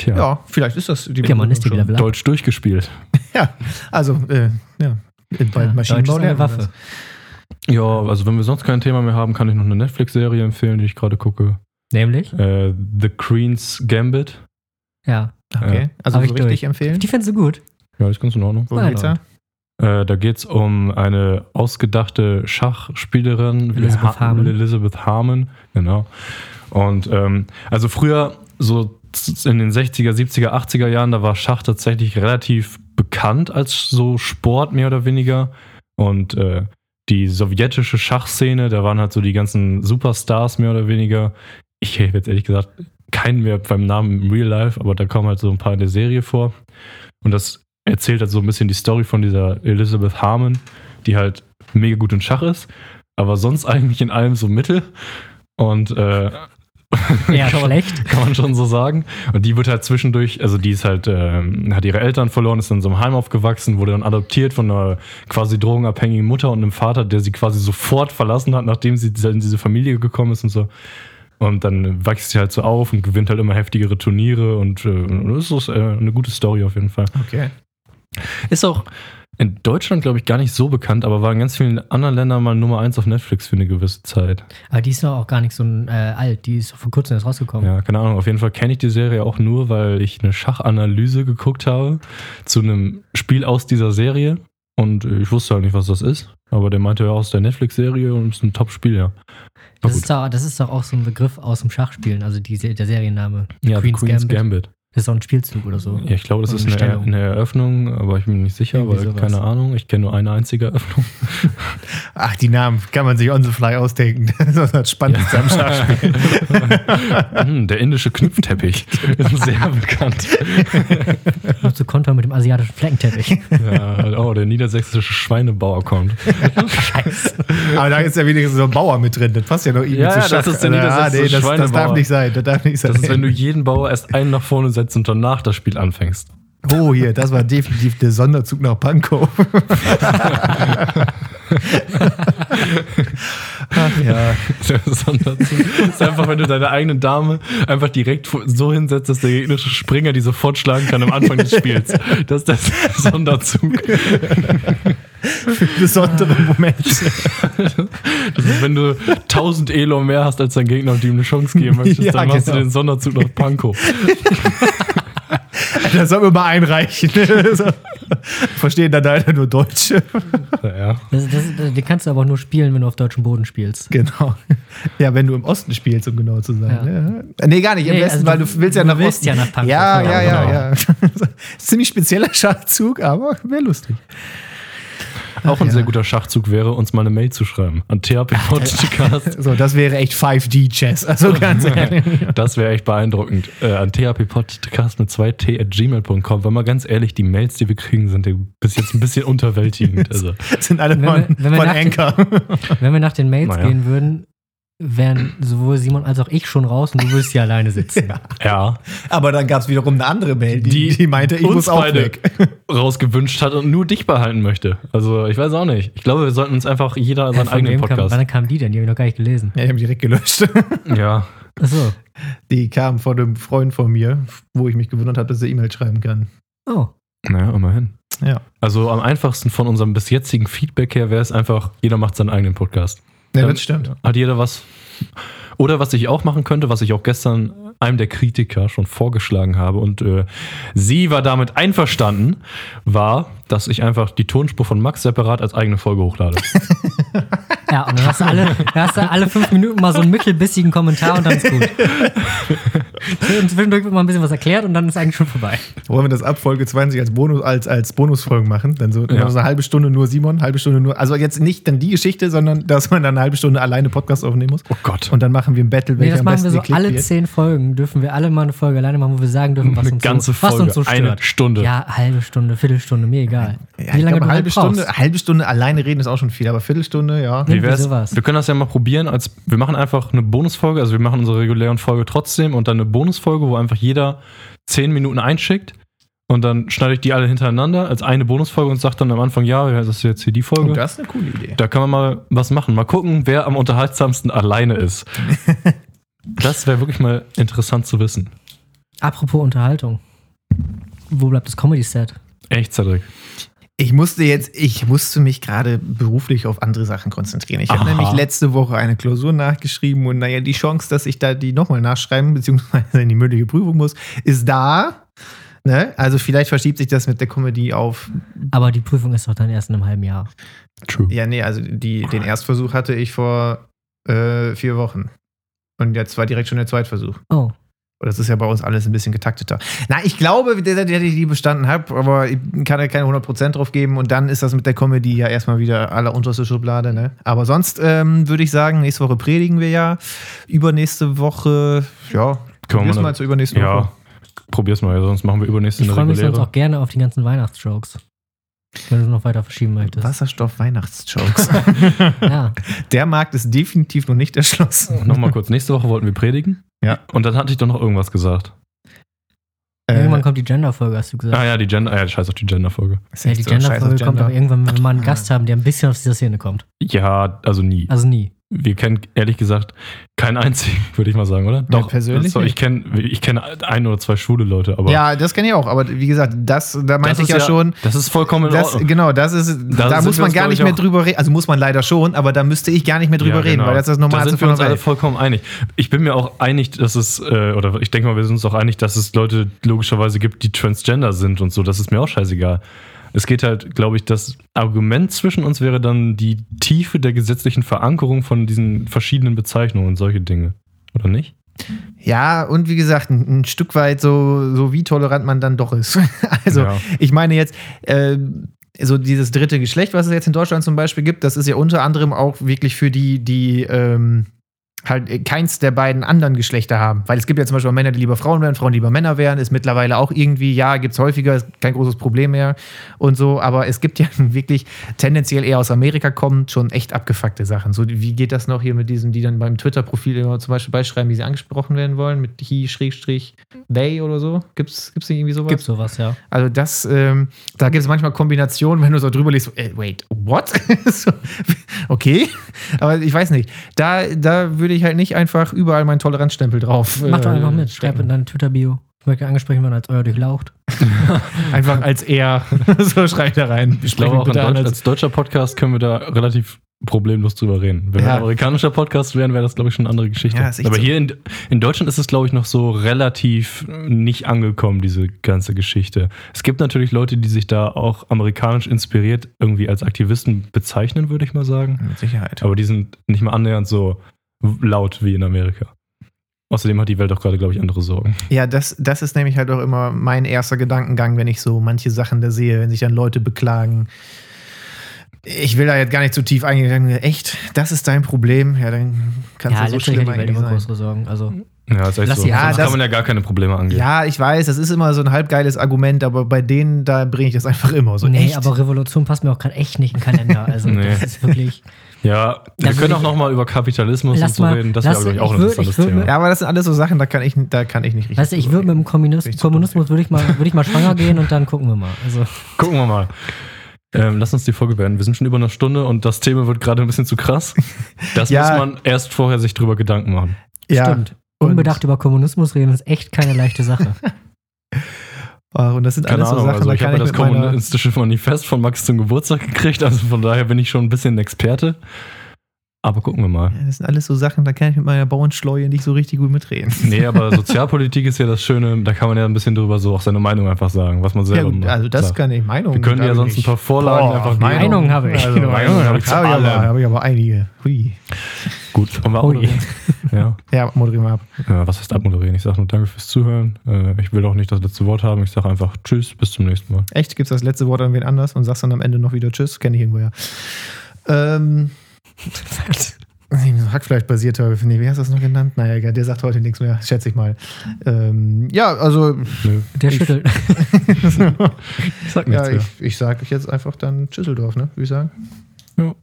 Tja, Ja, vielleicht ist das die Germanistik Begründung Level up. Deutsch durchgespielt. Ja, also, äh, ja. Bei Ja, Maschinenbau ist eine man Waffe. Ja, also wenn wir sonst kein Thema mehr haben, kann ich noch eine Netflix-Serie empfehlen, die ich gerade gucke. Nämlich? Äh, The Queen's Gambit. Ja. das. Okay, also Hab so ich richtig durch. empfehlen. Die findest du gut. Ja, ist ganz in Ordnung. Wo geht's da? Äh, da geht es um eine ausgedachte Schachspielerin, Elizabeth Ha- Harmon. Elizabeth Harmon, genau. Und ähm, also früher, so in den 60er, 70er, 80er Jahren, da war Schach tatsächlich relativ bekannt als so Sport mehr oder weniger. Und äh, die sowjetische Schachszene, da waren halt so die ganzen Superstars mehr oder weniger. Ich habe jetzt ehrlich gesagt keinen mehr beim Namen im Real Life, aber da kommen halt so ein paar in der Serie vor. Und das erzählt halt so ein bisschen die Story von dieser Elizabeth Harmon, die halt mega gut in Schach ist, aber sonst eigentlich in allem so mittel. Und äh, Eher kann man, schlecht. Kann man schon so sagen. Und die wird halt zwischendurch, also die ist halt, ähm, hat ihre Eltern verloren, ist in so einem Heim aufgewachsen, wurde dann adoptiert von einer quasi drogenabhängigen Mutter und einem Vater, der sie quasi sofort verlassen hat, nachdem sie in diese Familie gekommen ist und so. Und dann wächst sie halt so auf und gewinnt halt immer heftigere Turniere und äh, das ist äh, eine gute Story auf jeden Fall. Okay. Ist auch in Deutschland, glaube ich, gar nicht so bekannt, aber war in ganz vielen anderen Ländern mal Nummer eins auf Netflix für eine gewisse Zeit. Aber die ist doch auch gar nicht so äh, alt. Die ist vor kurzem erst rausgekommen. Ja, keine Ahnung. Auf jeden Fall kenne ich die Serie auch nur, weil ich eine Schachanalyse geguckt habe zu einem Spiel aus dieser Serie. Und ich wusste halt nicht, was das ist. Aber der meinte ja aus der Netflix-Serie und ist ein Top-Spiel, ja. Das ist, doch, das ist doch auch so ein Begriff aus dem Schachspielen, also die, der Serienname. Ja, Queen's Queen's, Gambit. Gambit. Das ist auch ein Spielzug oder so. Ja, ich glaube, das Oder ist eine eine, Eröffnung, aber ich bin mir nicht sicher, Irgendwie weil sowas. keine Ahnung. Ich kenne nur eine einzige Eröffnung. Ach, die Namen kann man sich on the fly ausdenken. Das ist das Spannendste am Schachspiel. Hm, der indische Knüpfteppich. Sehr bekannt. Nur zu kontern mit dem asiatischen Fleckenteppich. Ja, oh, der niedersächsische Schweinebauer kommt. Aber da ist ja wenigstens so ein Bauer mit drin. Das passt ja noch irgendwie Ja, zu das Schach. ist der Ah, niedersächsische nee, das, das darf Schweinebauer. nicht sein. Das darf nicht sein. Das ist, wenn du jeden Bauer erst einen nach vorne setzt und danach das Spiel anfängst. oh, hier, das war definitiv der Sonderzug nach Pankow. Ach ja. Der Sonderzug ist einfach, wenn du deine eigene Dame einfach direkt so hinsetzt, dass der gegnerische Springer die sofort schlagen kann am Anfang des Spiels. Das ist der Sonderzug. Besondere Momente. Das ist, wenn du 1000 Elo mehr hast als dein Gegner und ihm eine Chance geben möchtest, Ja, dann machst genau. du den Sonderzug nach Pankow. Das soll mir mal einreichen. Verstehen dann leider nur Deutsche. Ja. Das, das, den kannst du aber auch nur spielen, wenn du auf deutschem Boden spielst. Genau. Ja, wenn du im Osten spielst, um genau zu sein. Ja. Ja. Nee, gar nicht. Im Nee, Westen, also weil du- du willst ja du nach willst Osten. ja nach Pankow. Ja, ja, Ja, ja, genau. ja. Ziemlich spezieller Schachzug, aber wäre lustig. Auch ein ja. sehr guter Schachzug wäre, uns mal eine Mail zu schreiben an THP Podcast. So, das wäre echt 5D-Chess. Also ganz ehrlich. Das wäre echt beeindruckend. Äh, an thppodcast mit 2t at gmail.com. Weil mal ganz ehrlich, die Mails, die wir kriegen, sind bis jetzt ein bisschen unterwältigend. Also, Sind alle Wenn von, wir- wenn wir von nach den- Anchor. Wenn wir nach den Mails Naja. gehen würden, wären sowohl Simon als auch ich schon raus und du würdest hier alleine sitzen. ja, Aber dann gab es wiederum eine andere Mail, die, Die die meinte, ich uns muss auch beide weg. rausgewünscht hat und nur dich behalten möchte. Also, ich weiß auch nicht. Ich glaube, wir sollten uns einfach jeder seinen Von eigenen wem kam, Podcast. wann kam die denn? Die habe ich noch gar nicht gelesen. Ja, ich habe direkt gelöscht. ja, Achso. Die kam von einem Freund von mir, wo ich mich gewundert habe, dass er E-Mail schreiben kann. Oh. naja, immerhin. Ja. Also, am einfachsten von unserem bis jetzigen Feedback her wäre es einfach, jeder macht seinen eigenen Podcast. Ja, das stimmt. Hat jeder was. Oder was ich auch machen könnte, was ich auch gestern einem der Kritiker schon vorgeschlagen habe und äh, sie war damit einverstanden, war, dass ich einfach die Tonspur von Max separat als eigene Folge hochlade. Ja, und dann hast du alle, hast du alle fünf Minuten mal so einen mittelbissigen Kommentar und dann ist gut. Und zwischendurch wird mal ein bisschen was erklärt und dann ist eigentlich schon vorbei. Wollen wir das ab Folge 20 als Bonus, als, als Bonusfolgen machen? Dann so, Ja. so eine halbe Stunde nur Simon, eine halbe Stunde nur. Also jetzt nicht dann die Geschichte, sondern dass man dann eine halbe Stunde alleine Podcast aufnehmen muss. Oh Gott. Und dann machen wir ein Battle, Nee, welcher das am machen besten wir so alle wird. zehn Folgen. Dürfen wir alle mal eine Folge alleine machen, wo wir sagen dürfen, was, Eine uns, ganze so, was Folge, uns so stört. eine Stunde. Ja, halbe Stunde, Viertelstunde, mir egal. Ja, ich glaube, halbe Stunde, halbe Stunde alleine reden ist auch schon viel, aber Viertelstunde, ja. Wie wär's? sowas. Wir können das ja mal probieren. Als, wir machen einfach eine Bonusfolge, also wir machen unsere regulären Folge trotzdem und dann eine Bonusfolge, wo einfach jeder zehn Minuten einschickt und dann schneide ich die alle hintereinander als eine Bonusfolge und sage dann am Anfang, ja, das ist jetzt hier die Folge. Und das ist eine coole Idee. Da kann man mal was machen. Mal gucken, wer am unterhaltsamsten alleine ist. Das wäre wirklich mal interessant zu wissen. Apropos Unterhaltung. Wo bleibt das Comedy-Set? Echt, Cedric. Ich musste jetzt, ich musste mich gerade beruflich auf andere Sachen konzentrieren. Ich habe nämlich letzte Woche eine Klausur nachgeschrieben und naja, die Chance, dass ich da die nochmal nachschreiben, beziehungsweise in die mündliche Prüfung muss, ist da. Ne? Also vielleicht verschiebt sich das mit der Comedy auf. Aber die Prüfung ist doch dann erst in einem halben Jahr. True. Ja, nee, also die, den Erstversuch hatte ich vor äh, vier Wochen. Und jetzt war direkt schon der Zweitversuch. Oh. Das ist ja bei uns alles ein bisschen getakteter. Na, ich glaube, dass ich die bestanden habe, aber ich kann ja keine 100% drauf geben. Und dann ist das mit der Comedy ja erstmal wieder allerunterste Schublade. Ne? Aber sonst ähm, würde ich sagen, nächste Woche predigen wir ja. Übernächste Woche, ja, probier's mal- zur übernächsten Ja, Woche. probier's mal, sonst machen wir übernächste Ich freue mich sonst auch gerne auf die ganzen Weihnachtsjokes. Wenn du noch weiter verschieben möchtest. Wasserstoff-Weihnachtsjokes. Ja. der Markt ist definitiv noch nicht erschlossen. Nochmal kurz, nächste Woche wollten wir predigen. Ja. Und dann hatte ich doch noch irgendwas gesagt. Irgendwann Äh, kommt die Gender-Folge, hast du gesagt. Ah ja, die Gender, ah, ja, scheiß auf die Gender-Folge. ja, die Gender-Folge kommt Gender. aber irgendwann, wenn wir mal einen Gast haben, der ein bisschen aus dieser Szene kommt. Ja, also nie. Also nie. Wir kennen ehrlich gesagt keinen einzigen, würde ich mal sagen, oder? Ja, persönlich So, ich kenne ich kenn ein oder zwei schwule Leute, aber Ja, das kenne ich auch. Aber wie gesagt, das, da meinte ich ist ja, schon. Das ist vollkommen in Das, Ordnung. genau, das ist, da sind muss man gar nicht ich, mehr drüber reden. Also muss man leider schon, aber da müsste ich gar nicht mehr drüber Ja, reden, genau. weil das ist das Da Normalste sind für wir uns alle. vollkommen einig. Ich bin mir auch einig, dass es, äh, oder ich denke mal, wir sind uns auch einig, dass es Leute logischerweise gibt, die transgender sind und so. Das ist mir auch scheißegal. Es geht halt, glaube ich, das Argument zwischen uns wäre dann die Tiefe der gesetzlichen Verankerung von diesen verschiedenen Bezeichnungen und solche Dinge. Oder nicht? Ja, und wie gesagt, ein, ein Stück weit so, so wie tolerant man dann doch ist. also, Ja. ich meine jetzt, äh, so dieses dritte Geschlecht, was es jetzt in Deutschland zum Beispiel gibt, das ist ja unter anderem auch wirklich für die, die ähm, halt keins der beiden anderen Geschlechter haben. Weil es gibt ja zum Beispiel Männer, die lieber Frauen wären, Frauen die lieber Männer wären, ist mittlerweile auch irgendwie, ja, gibt es häufiger, ist kein großes Problem mehr und so, aber es gibt ja wirklich tendenziell eher aus Amerika kommend schon echt abgefuckte Sachen. So, wie geht das noch hier mit diesen, die dann beim Twitter-Profil immer zum Beispiel beischreiben, wie sie angesprochen werden wollen, mit he, Schrägstrich, they oder so? Gibt's, gibt's nicht irgendwie sowas? Gibt sowas, ja. Also das, ähm, da gibt es manchmal Kombinationen, wenn du so drüber liest, so, äh, wait, what? so, okay, aber ich weiß nicht. Da, da würde ich halt nicht einfach überall meinen Toleranzstempel drauf. Mach doch äh, einfach mit. Schreib in deine Twitter-Bio. Ich möchte angesprochen werden als euer Durchlaucht. Einfach als er. so schreibt er rein. Ich glaube, auch in Deutsch, als deutscher Podcast können wir da relativ problemlos drüber reden. Wenn wir Ja. ein amerikanischer Podcast wären, wäre das, glaube ich, schon eine andere Geschichte. Ja, Aber so. hier in, in Deutschland ist es, glaube ich, noch so relativ nicht angekommen, diese ganze Geschichte. Es gibt natürlich Leute, die sich da auch amerikanisch inspiriert irgendwie als Aktivisten bezeichnen, würde ich mal sagen. Mit Sicherheit. Aber die sind nicht mal annähernd so laut wie in Amerika. Außerdem hat die Welt auch gerade, glaube ich, andere Sorgen. Ja, das, das ist nämlich halt auch immer mein erster Gedankengang, wenn ich so manche Sachen da sehe, wenn sich dann Leute beklagen. Ich will da jetzt gar nicht zu tief eingehen. Echt? Das ist dein Problem? Ja, dann kannst Ja, du so schlimm hat die Welt eigentlich immer sein. größere Sorgen. Also, Ja, ist echt Lass so. Ja, das- kann man ja gar keine Probleme angehen. Ja, ich weiß, das ist immer so ein halbgeiles Argument, aber bei denen, da bringe ich das einfach immer so. nee, echt? aber Revolution passt mir auch gerade echt nicht in den Kalender. Also, Nee. das ist wirklich. Ja, wir Da können würd auch ich- noch mal über Kapitalismus und so mal- reden. Das wäre, glaube ich, auch ich ein würd- interessantes würd Thema. Ja, aber das sind alles so Sachen, da kann ich, da kann ich nicht richtig. Weißt du, ich würde mit dem Kommunis Richtig zu Kommunismus würde ich, mal, würde ich mal schwanger gehen und dann gucken wir mal. Also, Gucken wir mal. Ähm, lass uns die Folge beenden. Wir sind schon über eine Stunde und das Thema wird gerade ein bisschen zu krass. Das Ja. muss man erst vorher sich drüber Gedanken machen. ja, stimmt. und- Unbedacht über Kommunismus reden ist echt keine leichte Sache. Und das sind Keine alles so Ahnung. Sachen, also da ich kann habe ich ja das kommunistische Manifest von Max zum Geburtstag gekriegt. Also von daher bin ich schon ein bisschen ein Experte. Aber gucken wir mal. Ja, das sind alles so Sachen, da kann ich mit meiner Bauernschleue nicht so richtig gut mitreden. Nee, aber Sozialpolitik ist ja das Schöne, da kann man ja ein bisschen drüber so auch seine Meinung einfach sagen, was man Ja, selber gut, macht. also das sagt. kann ich Meinung. Wir können ja sonst ein ich- paar Vorlagen Boah, einfach geben. Meinung habe ich. Also, Meinung habe ich ich, aber, allem. habe ich aber einige. Hui. Gut, wollen wir Oh je. abmoderieren? Ja. Ja, moderieren wir ab. ja. Was heißt abmoderieren? Ich sage nur danke fürs Zuhören. Äh, Ich will auch nicht das letzte Wort haben. Ich sage einfach Tschüss, bis zum nächsten Mal. Echt, gibt's das letzte Wort an wen anders und sagst dann am Ende noch wieder Tschüss? Kenne ich irgendwoher. Ähm, Hackfleischbasierter, nee, wie hast du das noch genannt? Naja, egal, der sagt heute nichts mehr, schätze ich mal. Ähm, ja, also, Nö. Der schüttelt. Ich sag ja, nichts mehr. ich, ich sage jetzt einfach dann Schüsseldorf, ne? Würde ich sagen. Ja,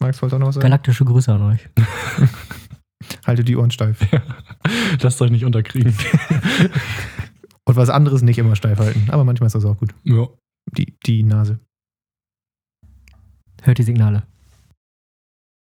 Max wollte auch noch was sagen. galaktische Grüße an euch. Haltet die Ohren steif. Lasst euch nicht unterkriegen. Und was anderes nicht immer steif halten. Aber manchmal ist das auch gut. ja. Die, die Nase. Hört die Signale.